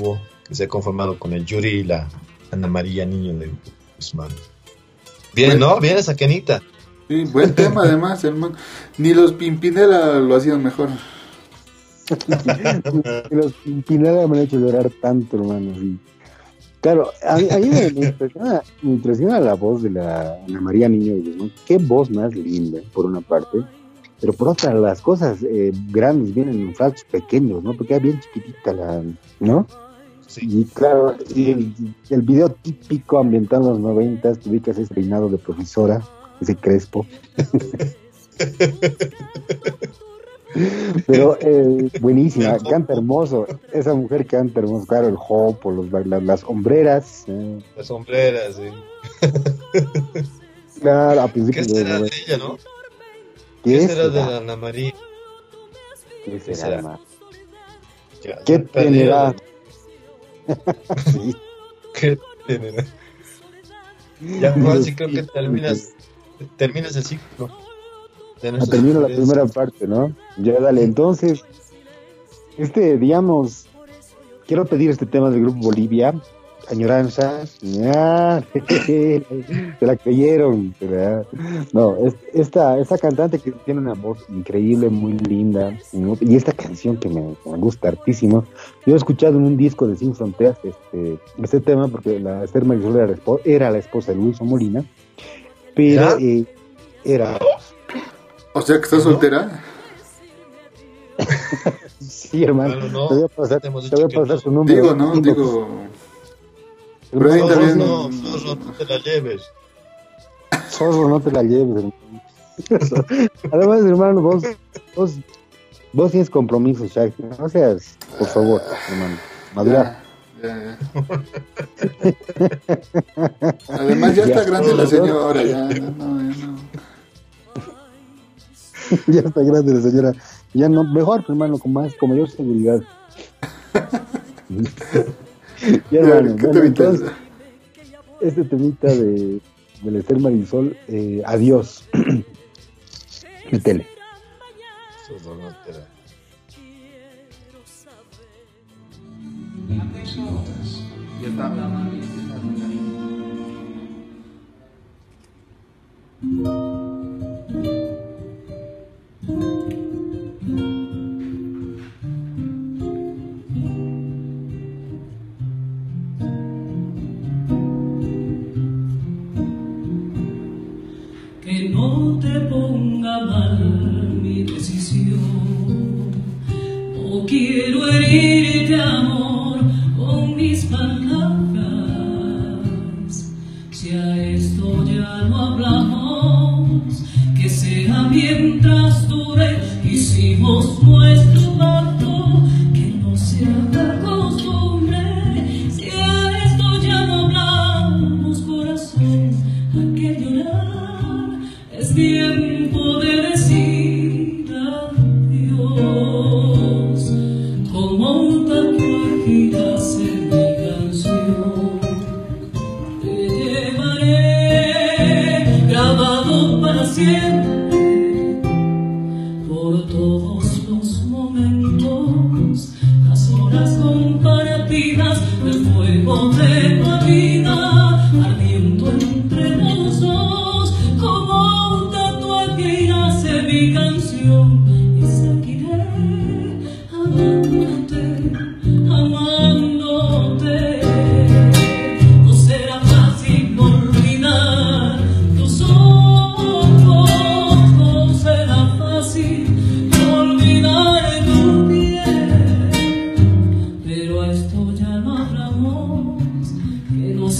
dúo que se ha conformado con el Yuri y la Ana María Niño de Guzmán. Bien, ¿no? Bien esa Kenita. Sí, buen tema además, hermano. Ni los Pimpinela lo hacían mejor. Los Pineda me han hecho llorar tanto, hermano. sí. Claro, a, mí- a mí me, me impresiona, me impresiona la voz de la Ana María Niño de Guzmán. Qué voz más linda, por una parte. Pero por otra, las cosas eh, grandes vienen en falsos pequeños, ¿no? Porque era bien chiquitita la, ¿no? Sí. Y claro, y el, el video típico ambientado en los noventas, tú ubicas ese peinado de profesora, ese crespo. *laughs* Pero eh, buenísima, canta hermoso. Esa mujer canta hermoso, claro, el hopo, los bailar, las hombreras. eh, Las sombreras, sí. *laughs* claro, a ¿Qué principios de será de ella, no? ¿Qué ¿Qué será de será? la Ana María? ¿Qué ¿Qué será, será? ¿Qué ya perdieron. tendrá? *laughs* Sí. ¿Qué tendrá? Ya, Juan, sí creo que terminas, terminas el ciclo. Ah, termino la primera parte, ¿no? Ya dale, entonces, este, digamos, quiero pedir este tema del grupo Bolivia, añoranza, ya, *laughs* se la creyeron, ¿verdad? no, es- esta, esta cantante que tiene una voz increíble, muy linda, ¿no? y esta canción que me, me gusta hartísimo, yo he escuchado en un disco de Sin Fronteras este, este tema, porque la Esther Marisol era era la esposa de Wilson Molina, pero eh, era... O sea que estás soltera. *laughs* Sí, hermano. Bueno, no, te voy a pasar, te voy a no. su número. Digo, ¿no? Digo. Pero ahí Zorro, también- no, zorro, no te la lleves. Zorro, no te la lleves, hermano. Además, hermano, vos, vos, vos tienes compromiso, Shaq. No seas, por favor, hermano. Madurar. Ya, ya, ya. Además ya está grande la señora, ya, ya no, ya no. *laughs* ya está grande la señora. Ya no, mejor, hermano, con más, con mayor seguridad. *laughs* ya, hermano, ¿Qué bueno, te evitas? entonces, este temita de, del Esther Marisol, eh, adiós. *clears throat* mi decisión. No quiero herirte, amor, con mis palabras. Si a esto ya no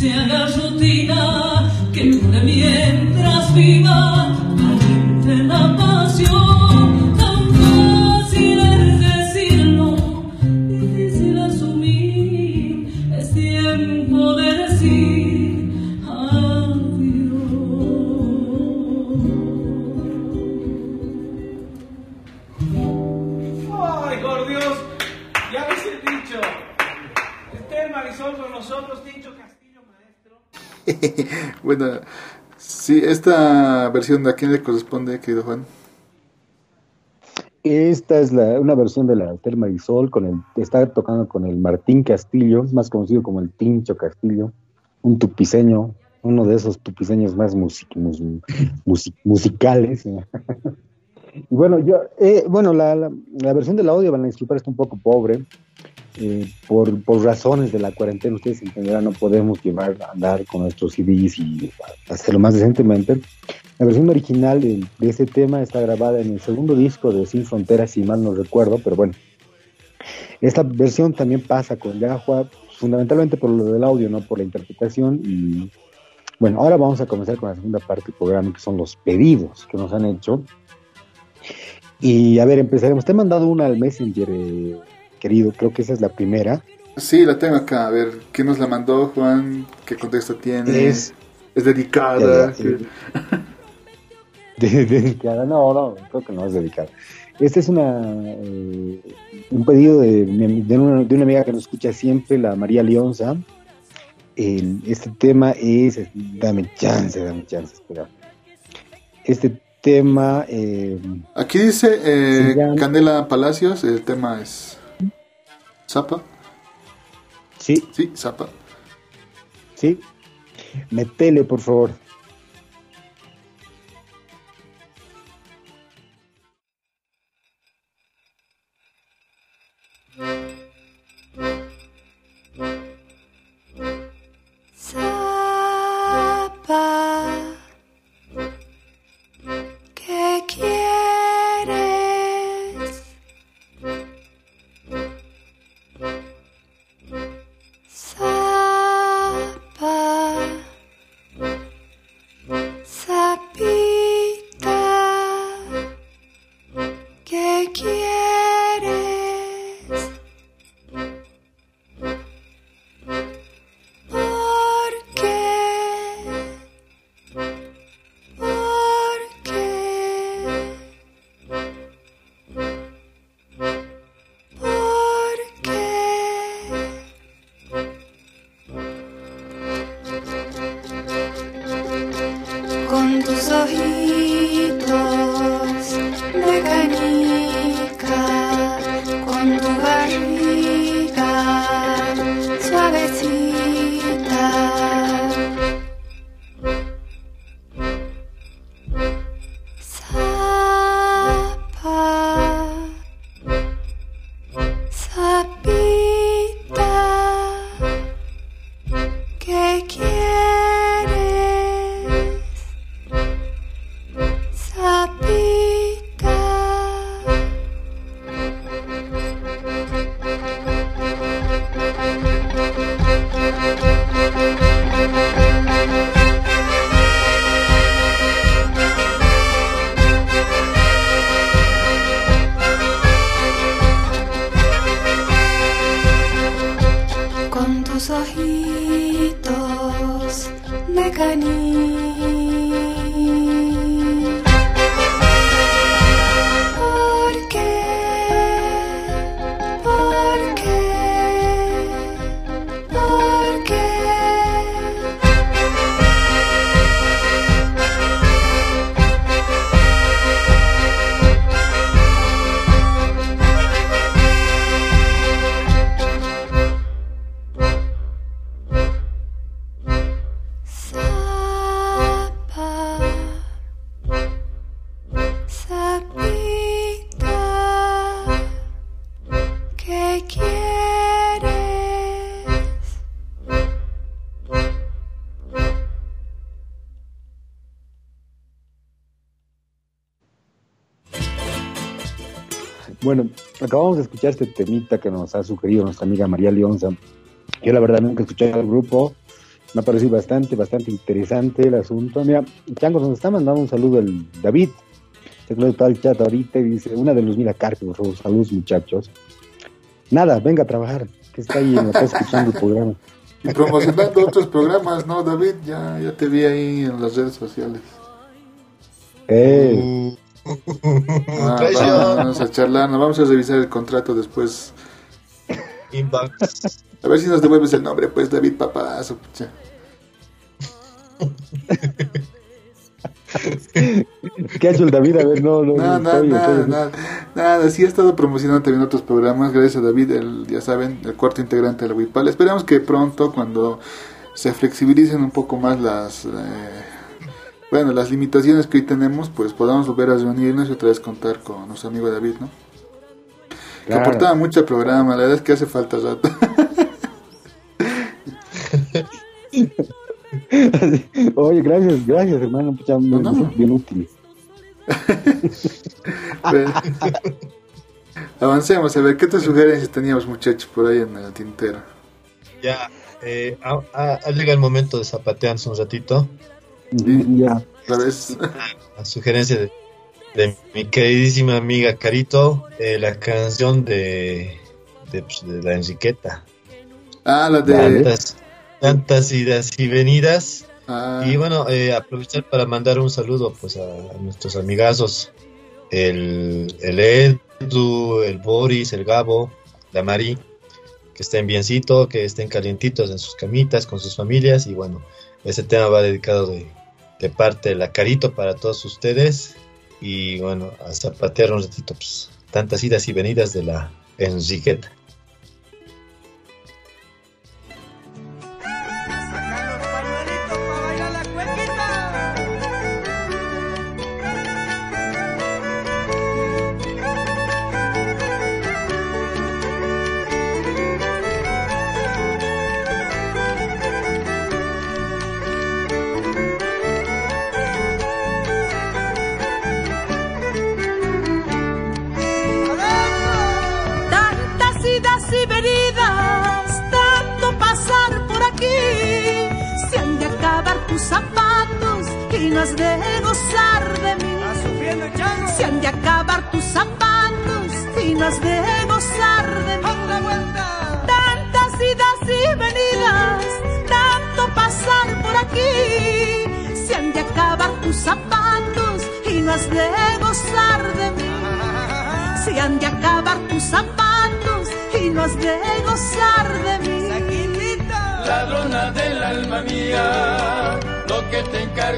sea la rutina que dure mientras viva. Esta versión de a quién le corresponde, querido Juan. Esta es la, una versión de la Terma y Sol, con el, está tocando con el Martín Castillo, más conocido como el Tincho Castillo, un tupiseño, uno de esos tupiseños más music- mus- music- musicales. *laughs* bueno, yo, eh, bueno, la, la- la versión del audio van a disculpar está un poco pobre. Eh, por, por razones de la cuarentena, ustedes entenderán, no podemos llevar a andar con nuestros CDs y hacerlo más decentemente. La versión original de, de ese tema está grabada en el segundo disco de Sin Fronteras, si mal no recuerdo, pero bueno. Esta versión también pasa con Yahua, fundamentalmente por lo del audio, no por la interpretación. Y bueno, ahora vamos a comenzar con la segunda parte del programa, que son los pedidos que nos han hecho. Y a ver, empezaremos. Te he mandado una al Messenger, eh, querido, creo que esa es la primera. Sí, la tengo acá. A ver, ¿quién nos la mandó, Juan? ¿Qué contexto tiene? Es- ¿Es dedicada? Ya, ya, sí. *laughs* De- dedicada, no, no, creo que no es dedicada. Este es una eh, un pedido de, de una, de una amiga que nos escucha siempre, la María Leonza. El- este tema es, dame chance, dame chance, espera. Este tema, eh, Aquí dice eh, llama- Candela Palacios, el tema es Zapa. sí, Sí, Zapa. sí, metele por favor. ¿Qué acabamos de escuchar este temita que nos ha sugerido nuestra amiga María Leonza. Yo la verdad nunca he escuchado el grupo, me ha parecido bastante, bastante interesante el asunto. Mira, Chango nos está mandando un saludo el David, se quedó todo el chat ahorita y dice, una de los mira Carpe, por favor, saludos muchachos. Nada, venga a trabajar, que está ahí, me está escuchando el programa. Y promocionando otros programas, ¿no, David? Ya, ya te vi ahí en las redes sociales. Eh, Ah, vamos a charlar, nos vamos a revisar el contrato después inbox. A ver si nos devuelves el nombre, pues David Papazo. pucha. ¿Qué ha hecho el David? A ver, no, no. Nada, no, nada, estoy- nada, estoy- nada, nada. Sí he estado promocionando también otros programas. Gracias a David, el, ya saben, el cuarto integrante de la WIPAL. Esperamos que pronto, cuando se flexibilicen un poco más las, eh, bueno, las limitaciones que hoy tenemos, pues podamos volver a reunirnos y otra vez contar con nuestro amigo David, ¿no? Que Claro. aportaba mucho al programa. La verdad es que hace falta rato. *laughs* Oye, gracias, gracias, hermano. Pucha, me No, no. bien útil. Pero- Avancemos, a ver, ¿qué otras sugerencias teníamos, muchachos, por ahí en el tintero? Ya, eh, ha, ha- ha llegado el momento de zapatearnos un ratito. Ya. Otra vez. La sugerencia de, de mi queridísima amiga Carito, eh, la canción de, de, pues, de la Enriqueta. Ah, la de. Tantas, tantas idas y venidas. Ah, Y bueno, eh, aprovechar para mandar un saludo pues a, a nuestros amigazos, el, el Edu, el Boris, el Gabo, la Mari, que estén biencito, que estén calientitos en sus camitas con sus familias y bueno, ese tema va dedicado de, de parte de la Carito para todos ustedes y bueno, a zapatear un ratito pues tantas idas y venidas de la Enriqueta.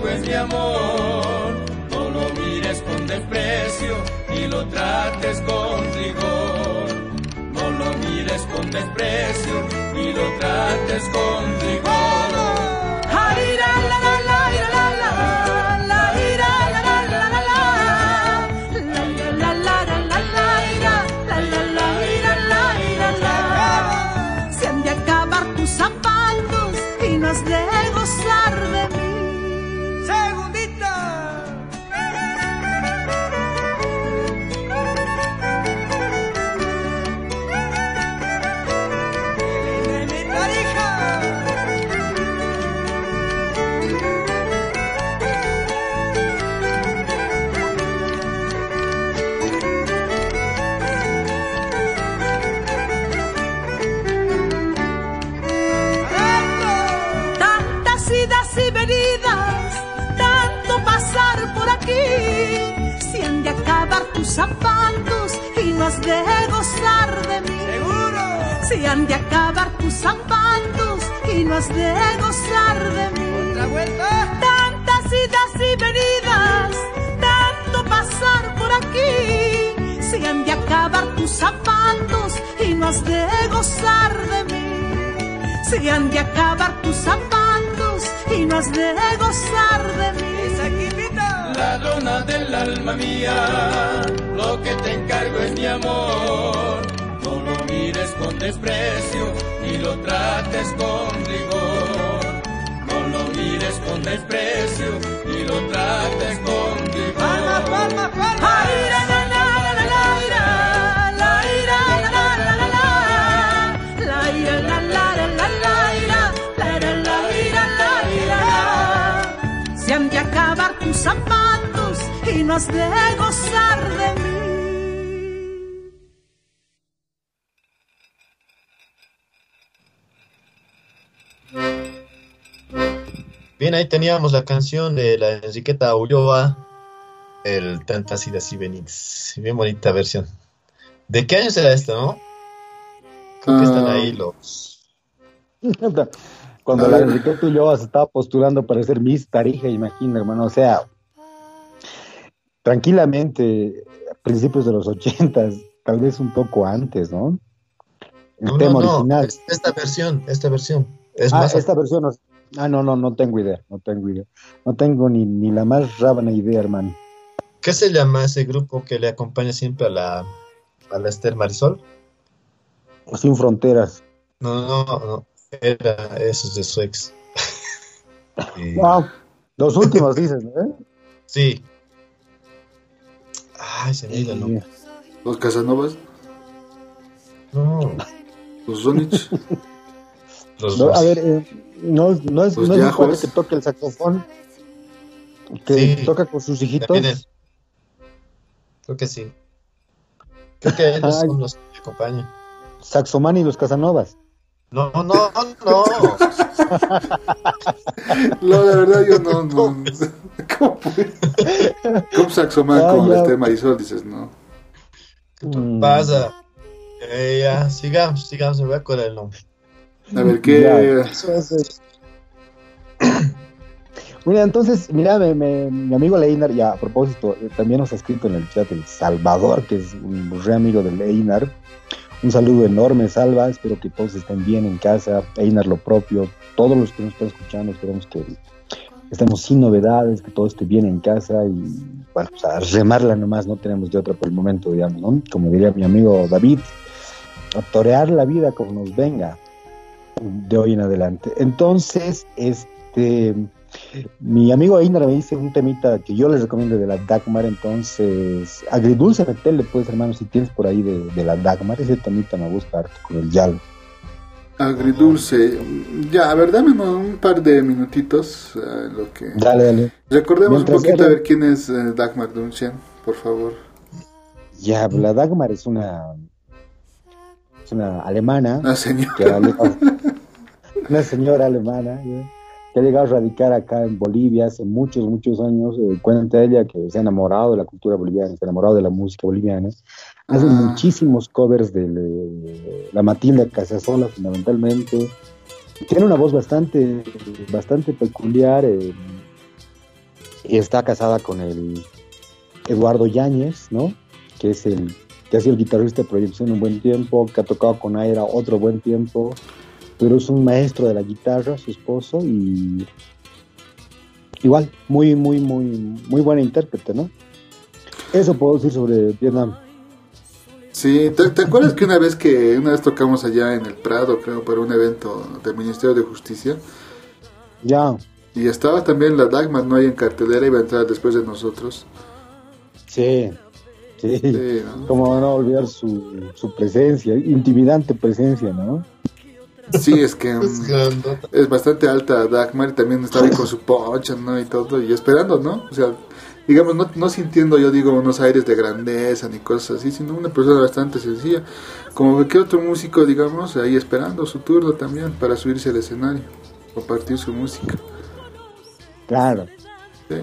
Encargo es mi amor. No lo mires con desprecio y lo trates con rigor. No lo mires con desprecio y lo trates con rigor. Se han de acabar tus zapatos y no has de gozar de mí. Otra vuelta. Tantas idas y venidas, tanto pasar por aquí. Se han de acabar tus zapatos y no has de gozar de mí. Se han de acabar tus zapatos y no has de gozar de mí. Ladrona del alma mía, lo que te encargo es mi amor con desprecio, ni lo trates con rigor. No lo mires con desprecio, ni lo trates con rigor. Palma, palma, palma. Se han de acabar tus zapatos y no has de gozar de mí. Ahí teníamos la canción de la Enriqueta Ulloa, el Tantas idas y venidas. Bien bonita versión. ¿De qué año será esto, no? Creo que están Ah. ahí los. *laughs* Cuando A la. Enriqueta Ulloa se estaba postulando para ser Miss Tarija, imagina, hermano. O sea, tranquilamente, a principios de los ochentas, tal vez un poco antes, ¿no? El No, tema no, no. original. es- Esta versión, esta versión. Es ah, más. esta versión. Ah, no, no, no tengo idea, no tengo idea. No tengo ni, ni la más rábana idea, hermano. ¿Qué se llama ese grupo que le acompaña siempre a la, a la Esther Marisol? Sin fronteras. No, no, no. Era esos de su ex. *laughs* Y- Wow. Los últimos dices, ¿eh? Sí. Ay, se me el nombre. Los Casanovas, No, los Zonich. los No, a ver, eh, no, no es, Los no es el Yahuas. cuate que toca el saxofón, que Sí. toca con sus hijitos. Es. Creo que sí. Creo que ellos Ay. son los que me acompañan. Saxoman y los Casanovas. No, no, no. *laughs* No, la verdad yo no, no. ¿Cómo puede? ¿Cómo Saxoman Ah, con ya. la Esther Marisol? Dices, no. ¿Qué te Mm. pasa? Eh, ya, sigamos, sigamos, me voy a acordar el nombre. A ver, ¿qué? Ya, es. *coughs* Mira, entonces, mira, me- mi amigo Leinar, ya a propósito, eh, también nos ha escrito en el chat el Salvador, que es un re amigo de Leinar. Un saludo enorme, Salva. Espero que todos estén bien en casa. Einar, lo propio. Todos los que nos están escuchando, esperemos que estemos sin novedades, que todo esté bien en casa y, bueno, pues a remarla nomás, no tenemos de otra por el momento, digamos, ¿no? Como diría mi amigo David, a torear la vida como nos venga de hoy en adelante. Entonces, este, mi amigo Einar me dice un temita que yo les recomiendo de la Dagmar, entonces, agridulce metele, pues, hermano, si tienes por ahí de, de la Dagmar, ese temita me gusta harto con el Yalo. Agridulce. Ya, a ver, dame un par de minutitos. eh, lo que... Dale, dale. Recordemos Mientras un poquito a ver quién es eh, Dagmar Dunchen, por favor. Ya, la Dagmar es una, es una alemana. Ah, señor. que ha una señora alemana ¿ya? que ha llegado a radicar acá en Bolivia hace muchos, muchos años. eh, cuenta ella que se ha enamorado de la cultura boliviana, se ha enamorado de la música boliviana. Hace Ah. muchísimos covers de la Matilda Casasola, fundamentalmente. Tiene una voz bastante, bastante peculiar. eh, y está casada con el Eduardo Yáñez, ¿no? Que es el que ha sido el guitarrista de proyección un buen tiempo, que ha tocado con Aira otro buen tiempo, pero es un maestro de la guitarra, su esposo, y igual, muy, muy, muy, muy buena intérprete, ¿no? Eso puedo decir sobre Vietnam. Sí, ¿te, te acuerdas que una vez que una vez tocamos allá en el Prado, creo, para un evento del Ministerio de Justicia? Ya, Y estaba también la Dagmar, no hay en cartelera, iba a entrar después de nosotros. sí, sí. Sí, ¿no? Como no olvidar su, su presencia, intimidante presencia, ¿no? Sí, es que mm, Es es bastante alta Dagmar y también estaba ahí con su poncha, ¿no? Y todo, y esperando, ¿no? O sea, digamos, no, no sintiendo yo, digo, unos aires de grandeza ni cosas así, sino una persona bastante sencilla. Como que otro músico, digamos, ahí esperando su turno también para subirse al escenario, compartir su música. Claro, Sí.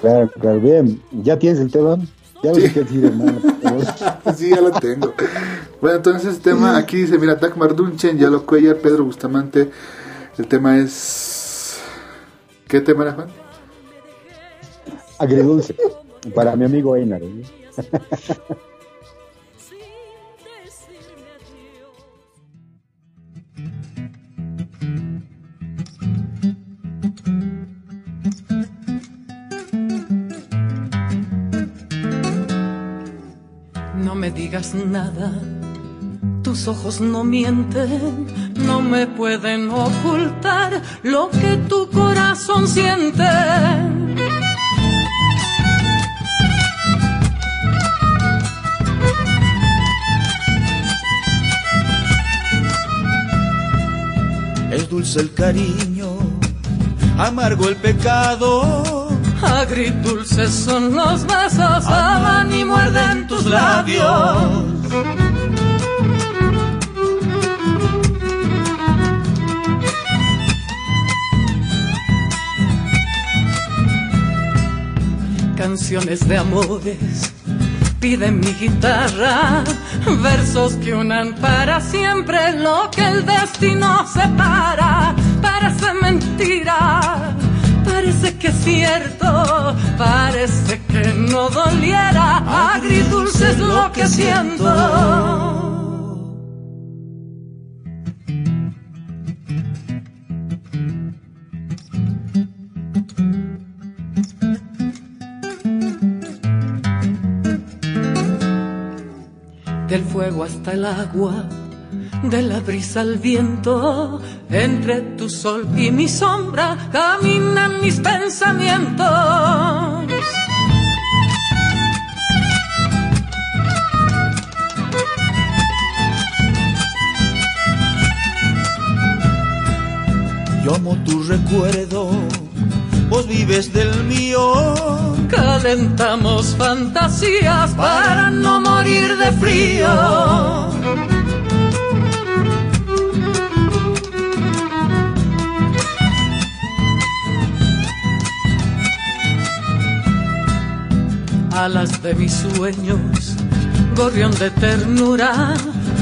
claro, claro. Bien, ¿ya tienes el tema? Ya decir, hermano. favor. Sí, ya lo tengo. Bueno, entonces el tema, aquí dice, mira, Dagmar Dunchen, Yalo Cuellar, Pedro Bustamante. El tema es... ¿Qué tema era, Juan? Agridulce, para mi amigo Einar. ¿eh? No me digas nada, tus ojos no mienten, no me pueden ocultar lo que tu corazón siente. Es dulce el cariño, amargo el pecado. Agridulces son los besos, aman y muerden tus labios. Canciones de amores, pide mi guitarra, versos que unan para siempre lo que el destino separa. Parece mentira, parece que es cierto, parece que no doliera. Agridulce es lo que siento. Del fuego hasta el agua, de la brisa al viento, entre tu sol y mi sombra caminan mis pensamientos. Yo amo tu recuerdo, vos vives del mío. Calentamos fantasías para no morir de frío. Alas de mis sueños, gorrión de ternura.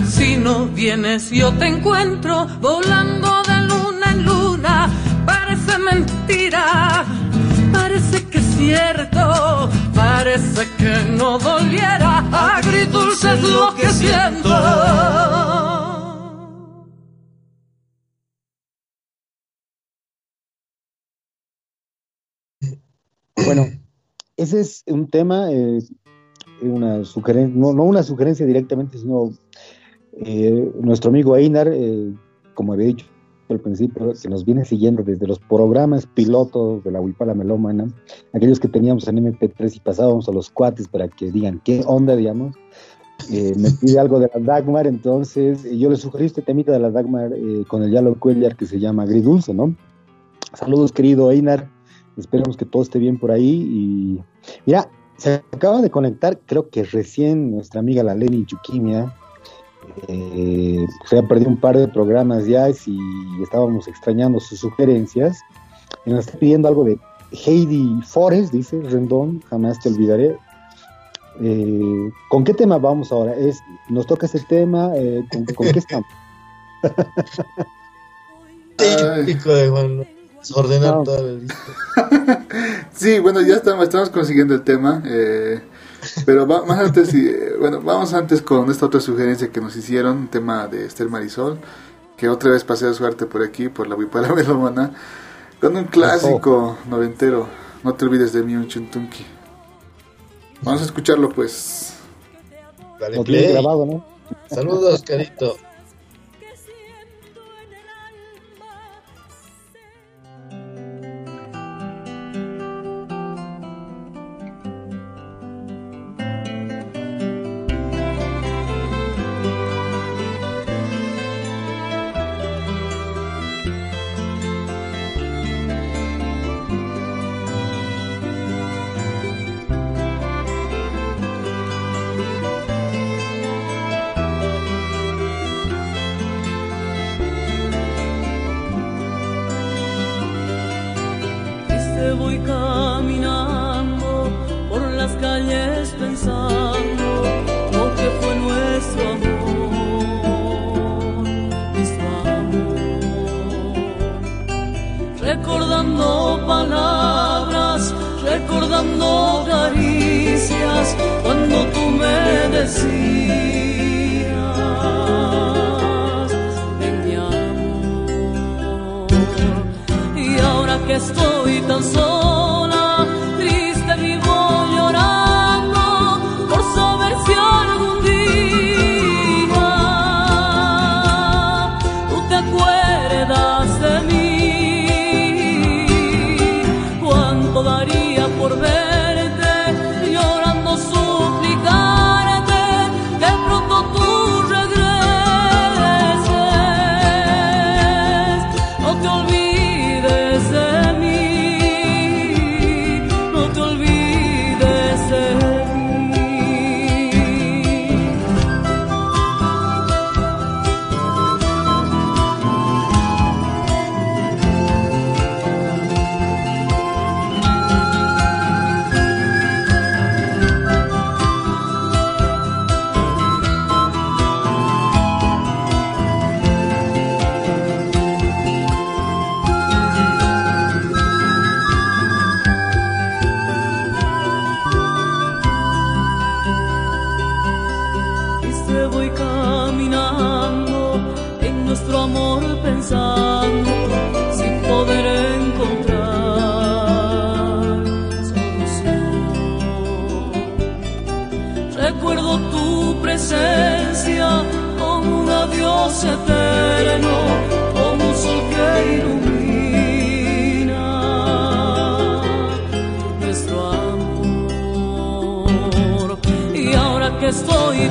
Si no vienes, yo te encuentro volando de luna en luna. Parece mentira, parece que es cierto, parece que no doliera. Agridulce es lo que siento. Bueno, ese es un tema, eh, una sugerencia, no, no una sugerencia directamente, sino eh, nuestro amigo Einar, eh, como había dicho al principio, que nos viene siguiendo desde los programas pilotos de la Huipala Melómana, aquellos que teníamos en MP3 y pasábamos a los cuates para que digan qué onda, digamos. Eh, me pide algo de la Dagmar, entonces eh, yo le sugerí este temita de la Dagmar eh, con el Yalo Cuellar que se llama Agridulce, ¿no? Saludos, querido Einar. Esperamos que todo esté bien por ahí. Y mira, se acaba de conectar, creo que recién nuestra amiga la Leni Chuquimia. Eh, se ha perdido un par de programas ya y estábamos extrañando sus sugerencias. Y nos está pidiendo algo de Heidi Forrest, dice Rendón, jamás te olvidaré. Eh, ¿Con qué tema vamos ahora? Es, nos toca ese tema, eh, ¿con, con qué estamos? *laughs* Típico de Juan. Ordenar No. todo el *laughs* Sí, bueno, ya estamos, estamos consiguiendo el tema. eh, pero va- más antes, y, eh, bueno, vamos antes con esta otra sugerencia que nos hicieron, un tema de Esther Marisol, que otra vez pasé a suerte por aquí, por la Huipala *laughs* Melómana, con un clásico noventero, No te olvides de mí, un chuntunqui. Vamos a escucharlo, pues. Dale play. grabado, ¿no? Saludos, carito.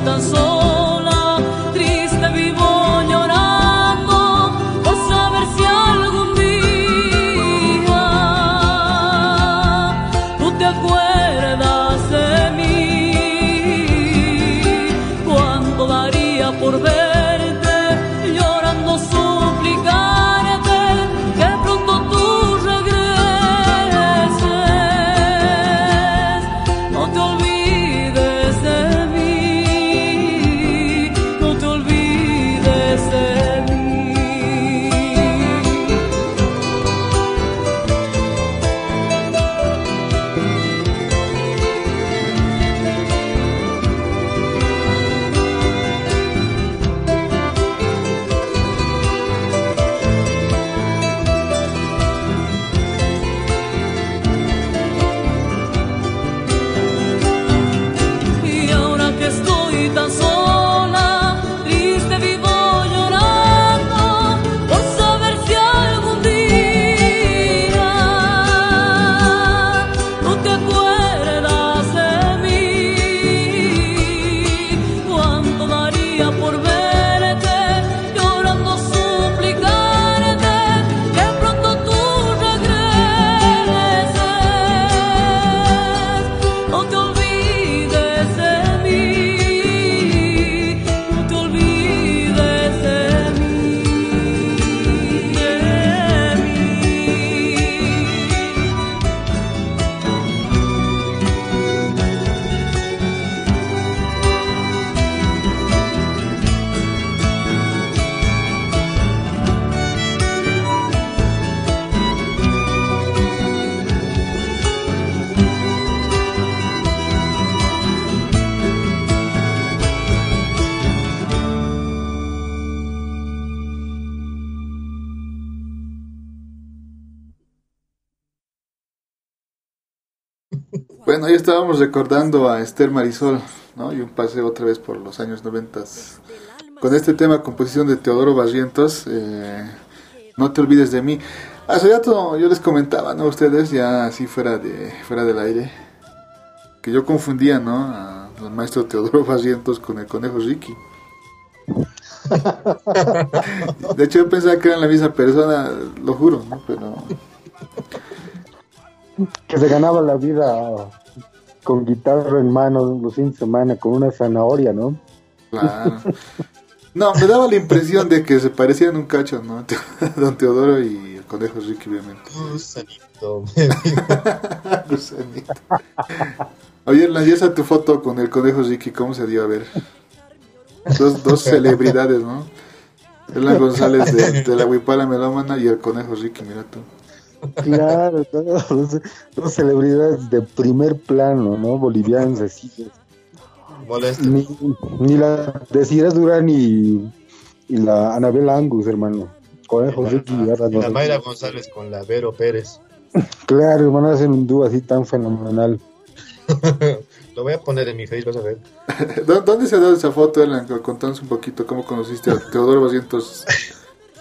Estoy estábamos recordando a Esther Marisol, ¿no? Y un paseo otra vez por los años noventas. Con este tema, composición de Teodoro Barrientos, eh, No te olvides de mí. Hace rato yo les comentaba, ¿no? Ustedes, ya así fuera, de, fuera del aire, que yo confundía, ¿no? Al maestro Teodoro *laughs* Barrientos con el conejo Ricky. De hecho, yo pensaba que eran la misma persona, lo juro, ¿no? Pero Que se ganaba la vida con guitarra en mano los fines de semana con una zanahoria, ¿no? Claro. No, me daba la impresión de que se parecían un cacho, ¿no? *laughs* Don Teodoro y el conejo Ricky, obviamente. Gusanito. *laughs* Gusanito. Oye, la esa tu foto con el conejo Ricky, ¿cómo se dio a ver? Dos, dos celebridades, ¿no? Erlan González de, de la Huipala Melómana y el conejo Ricky, mira tú. Claro, *laughs* todos dos, dos celebridades de primer plano, ¿no? Bolivianas, así. Molesto. Ni, ni la Desiree Durán y, y la Anabel Angus, hermano. Conejo Ricky y Garra Y la. Mayra González con la Vero Pérez. Claro, hermano, hacen un dúo así tan fenomenal. *laughs* Lo voy a poner en mi Facebook, vas a ver. *laughs* ¿Dó- ¿Dónde se ha dado esa foto, Erlan? Contanos un poquito cómo conociste a Teodoro Barrientos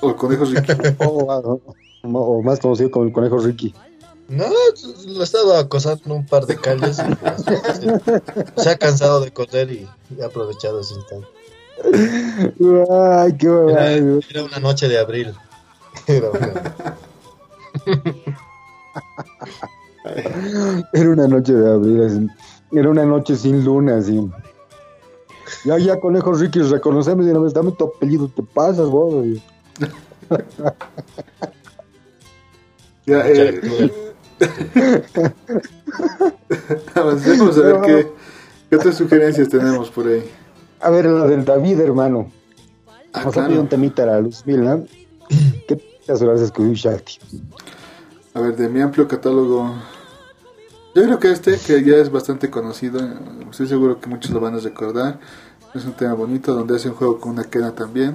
o el conejo Ricky. O, o- o más conocido como el Conejo Ricky. No, lo he estado acosando un par de calles y pues, se ha cansado de correr y, y ha aprovechado ese instante. Ay, qué Era, era una noche de abril. Era una- Era una noche de abril, así. Era una noche sin luna, así. Ya, ya, Conejo Ricky, reconocemos y una vez, dame tu apellido, te pasas, vos. Ya, eh, *laughs* avancemos a ver qué, qué otras sugerencias tenemos por ahí. A ver, la del David, hermano. Ah, Nos ha pedido un claro. temita a la Luz Mila. ¿Qué te Shakti? A ver, de mi amplio catálogo. Yo creo que este, que ya es bastante conocido, estoy seguro que muchos lo van a recordar. Es un tema bonito donde hace un juego con una quena también.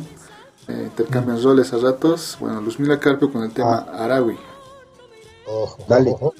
Eh, intercambian roles a ratos. Bueno, Luzmila Carpio con el tema Arawi. Ojo, Dale. ojo.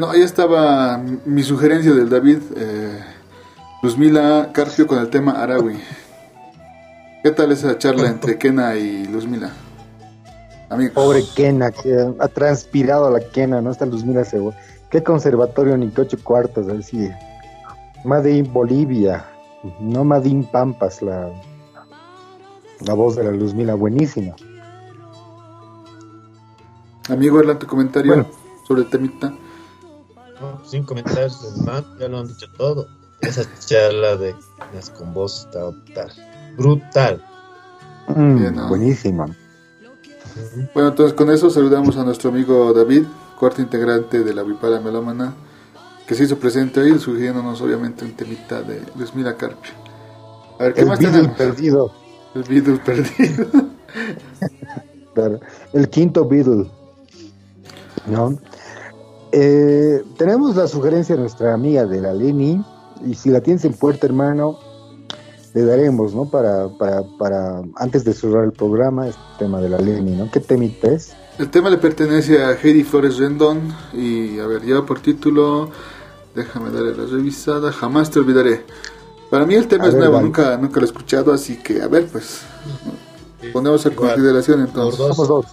Bueno, ahí estaba mi sugerencia del David, eh, Luzmila Carpio con el tema Arawi. ¿Qué tal esa charla entre Kena y Luzmila? Amigo. Pobre Kena, que ha transpirado la Kena, ¿no? Esta Luzmila Cebo. Qué conservatorio, ni que ocho cuartos, así. Madín Bolivia, no Madín Pampas, la, la voz de la Luzmila, buenísima. Amigo, Erlan, tu comentario Bueno. sobre el temita. No, sin comentarios man, ya lo han dicho todo. Esa charla de las con vos está brutal. Brutal. Mm, Bien, ¿no? buenísima. Bueno, entonces con eso saludamos a nuestro amigo David, cuarto integrante de la Wipala Melómana, que se hizo presente hoy, sugiriéndonos obviamente un temita de Luzmila Carpio. A ver, ¿qué El más Beatle tenemos? perdido. El Beatle perdido. *laughs* El quinto Beatle. ¿No? Eh, tenemos la sugerencia de nuestra amiga de la Leni, y si la tienes en puerta, hermano, le daremos, ¿no? Para, para, para, antes de cerrar el programa, este tema de la Leni, ¿no? ¿Qué temita es? El tema le pertenece a Heidi Flores Rendón y, a ver, lleva por título, déjame darle la revisada, Jamás te olvidaré. Para mí el tema A es ver, nuevo, vale. nunca, nunca lo he escuchado, así que, a ver, pues, ponemos a Igual. consideración Por entonces. dos. Somos dos.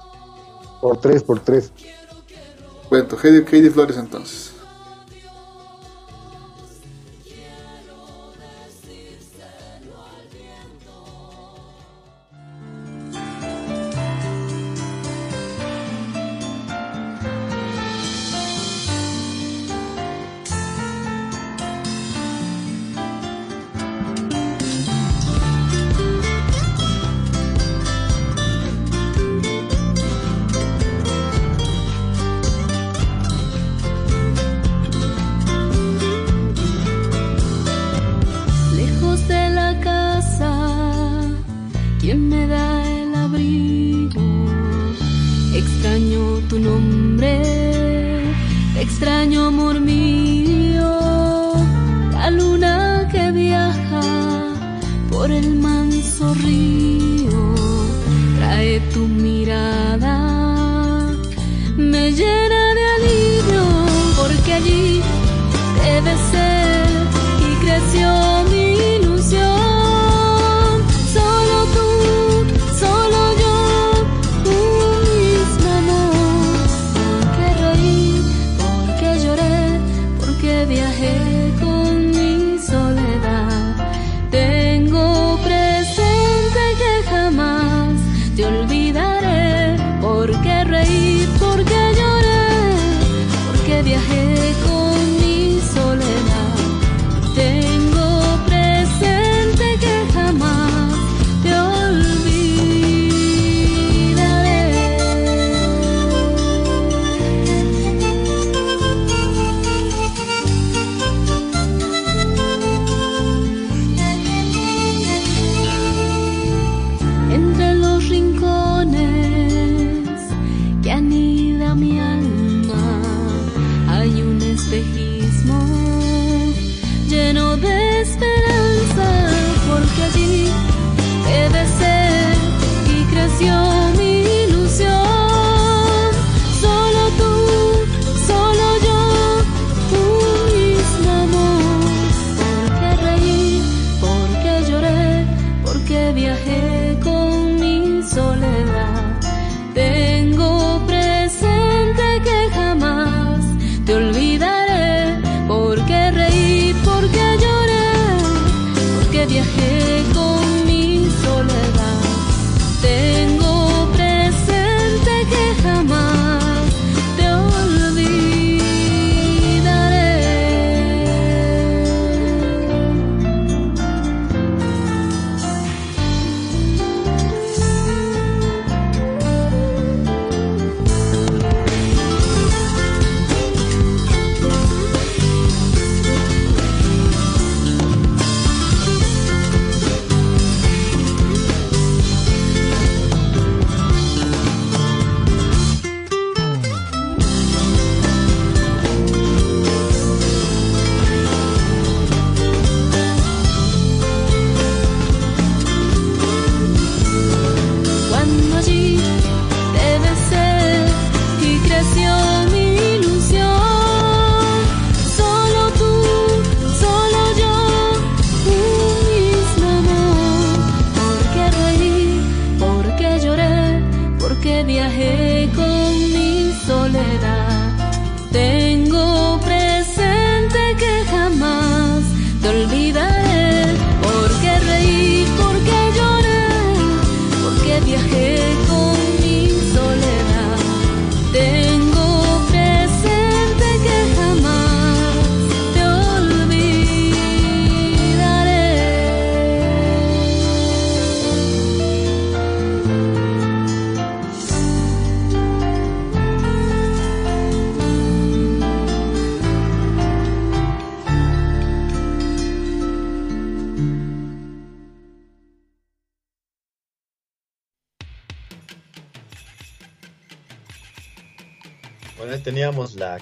Por tres, por tres. Bueno, Heidi, Heidi Flores entonces.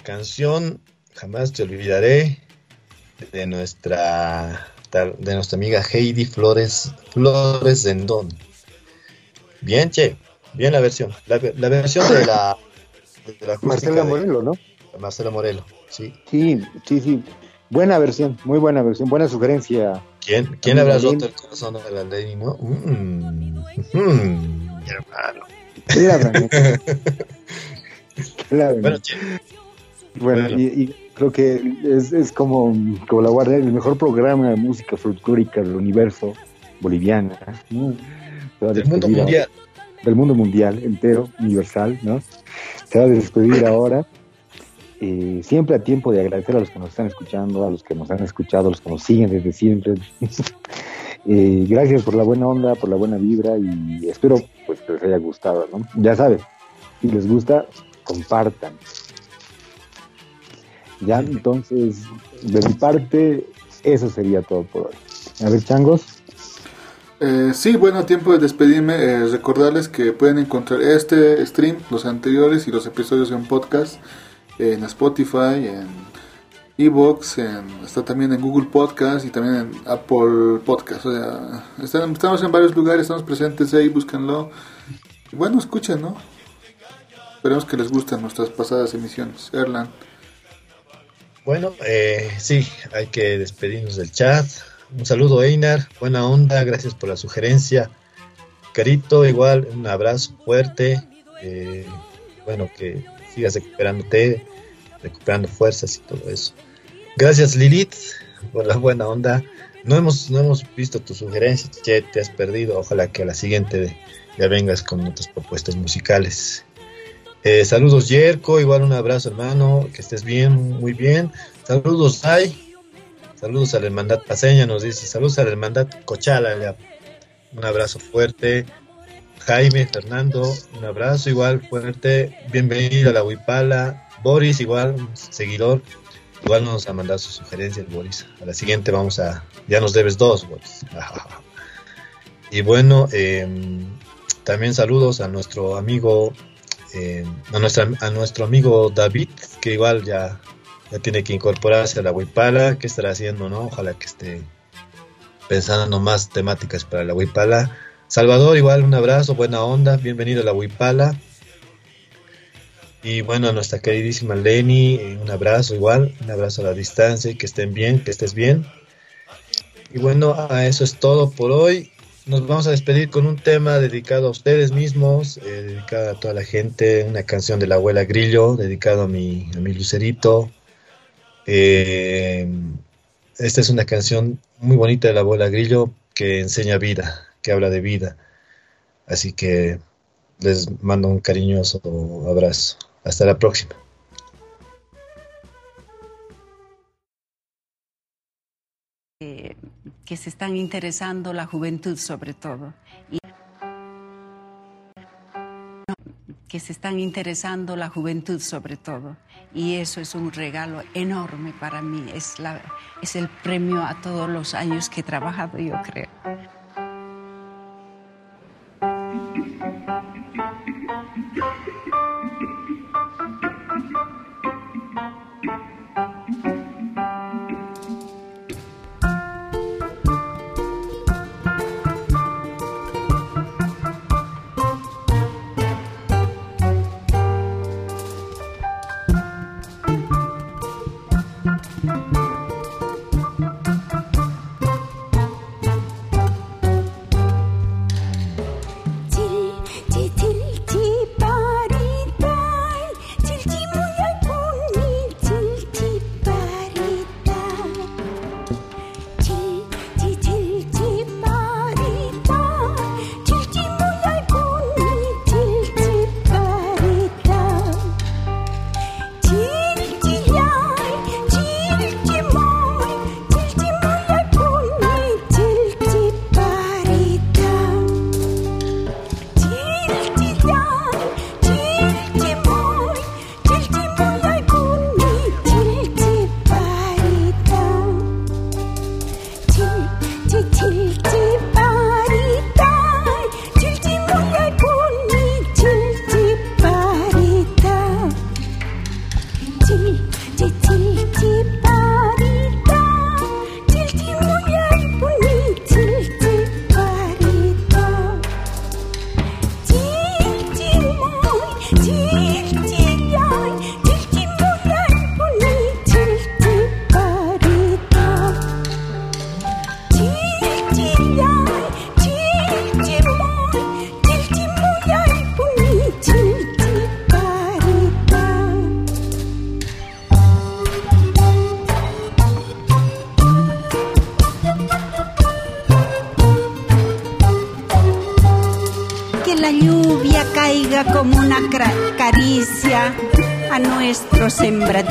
Canción Jamás te olvidaré de nuestra de nuestra amiga Heidi Flores Flores Zendón. Bien, che, bien la versión. La, la versión de la, de la *laughs* Marcela de- Morelo, ¿no? Marcela Morelo, sí. Sí, sí, sí. Buena versión, muy buena versión, buena sugerencia. ¿Quién, quién habrá roto el corazón de la ley, no? Mm, mm, mi hermano. Claramente. Claramente. *laughs* Bueno, che, Bueno, Bueno. Y, y creo que es, es como, como la guardia, el mejor programa de música folclórica del universo boliviana. ¿no? Se va a del mundo despedir mundial. ahora- del mundo mundial entero, universal, ¿no? Se va a despedir *laughs* ahora. Eh, siempre a tiempo de agradecer a los que nos están escuchando, a los que nos han escuchado, a los que nos siguen desde siempre. *laughs* Eh, gracias por la buena onda, por la buena vibra y espero pues que les haya gustado, ¿no? Ya saben, si les gusta, compartan. Ya, entonces, de mi parte, eso sería todo por hoy. A ver, changos. Eh, sí, bueno, tiempo de despedirme, eh, recordarles que pueden encontrar este stream, los anteriores y los episodios en podcast, en Spotify, en Evox, en, está también en Google Podcast y también en Apple Podcast. O sea, están- estamos en varios lugares, estamos presentes ahí, búsquenlo. Y bueno, escuchen, ¿no? Esperemos que les gusten nuestras pasadas emisiones. Erlan. Bueno, eh, sí, hay que despedirnos del chat. Un saludo, Einar. Buena onda, gracias por la sugerencia. Carito, igual, un abrazo fuerte. eh, bueno, que sigas recuperándote, recuperando fuerzas y todo eso. Gracias, Lilith, por la buena onda. No hemos, no hemos visto tus sugerencias, che, te has perdido. Ojalá que a la siguiente ya vengas con otras propuestas musicales. Eh, saludos Yerko, igual un abrazo hermano, que estés bien, muy bien. Saludos Ay, saludos a la hermandad paseña, nos dice, saludos a la hermandad Cochala, un abrazo fuerte. Jaime, Fernando, un abrazo igual fuerte, bienvenido a la Huipala. Boris, igual, seguidor, igual nos ha mandado su sugerencia el Boris. A la siguiente vamos a, ya nos debes dos, Boris. *laughs* y bueno, em, también saludos a nuestro amigo eh, a, nuestra, a nuestro amigo David, que igual ya, ya tiene que incorporarse a la Huipala. ¿Qué estará haciendo, no? Ojalá que esté pensando más temáticas para la Huipala. Salvador, igual un abrazo, buena onda, bienvenido a la Huipala. Y bueno, a nuestra queridísima Lenny, eh, un abrazo igual, un abrazo a la distancia, que estén bien, que estés bien. Y bueno, a eso es todo por hoy. Nos vamos a despedir con un tema dedicado a ustedes mismos, eh, dedicado a toda la gente, una canción de la abuela Grillo, dedicado a mi, a mi Lucerito. Eh, esta es una canción muy bonita de la abuela Grillo que enseña vida, que habla de vida. Así que les mando un cariñoso abrazo. Hasta la próxima. Que se están interesando la juventud sobre todo. Y que se están interesando la juventud sobre todo. Y eso es un regalo enorme para mí. Es, la, es el premio a todos los años que he trabajado, yo creo. Como una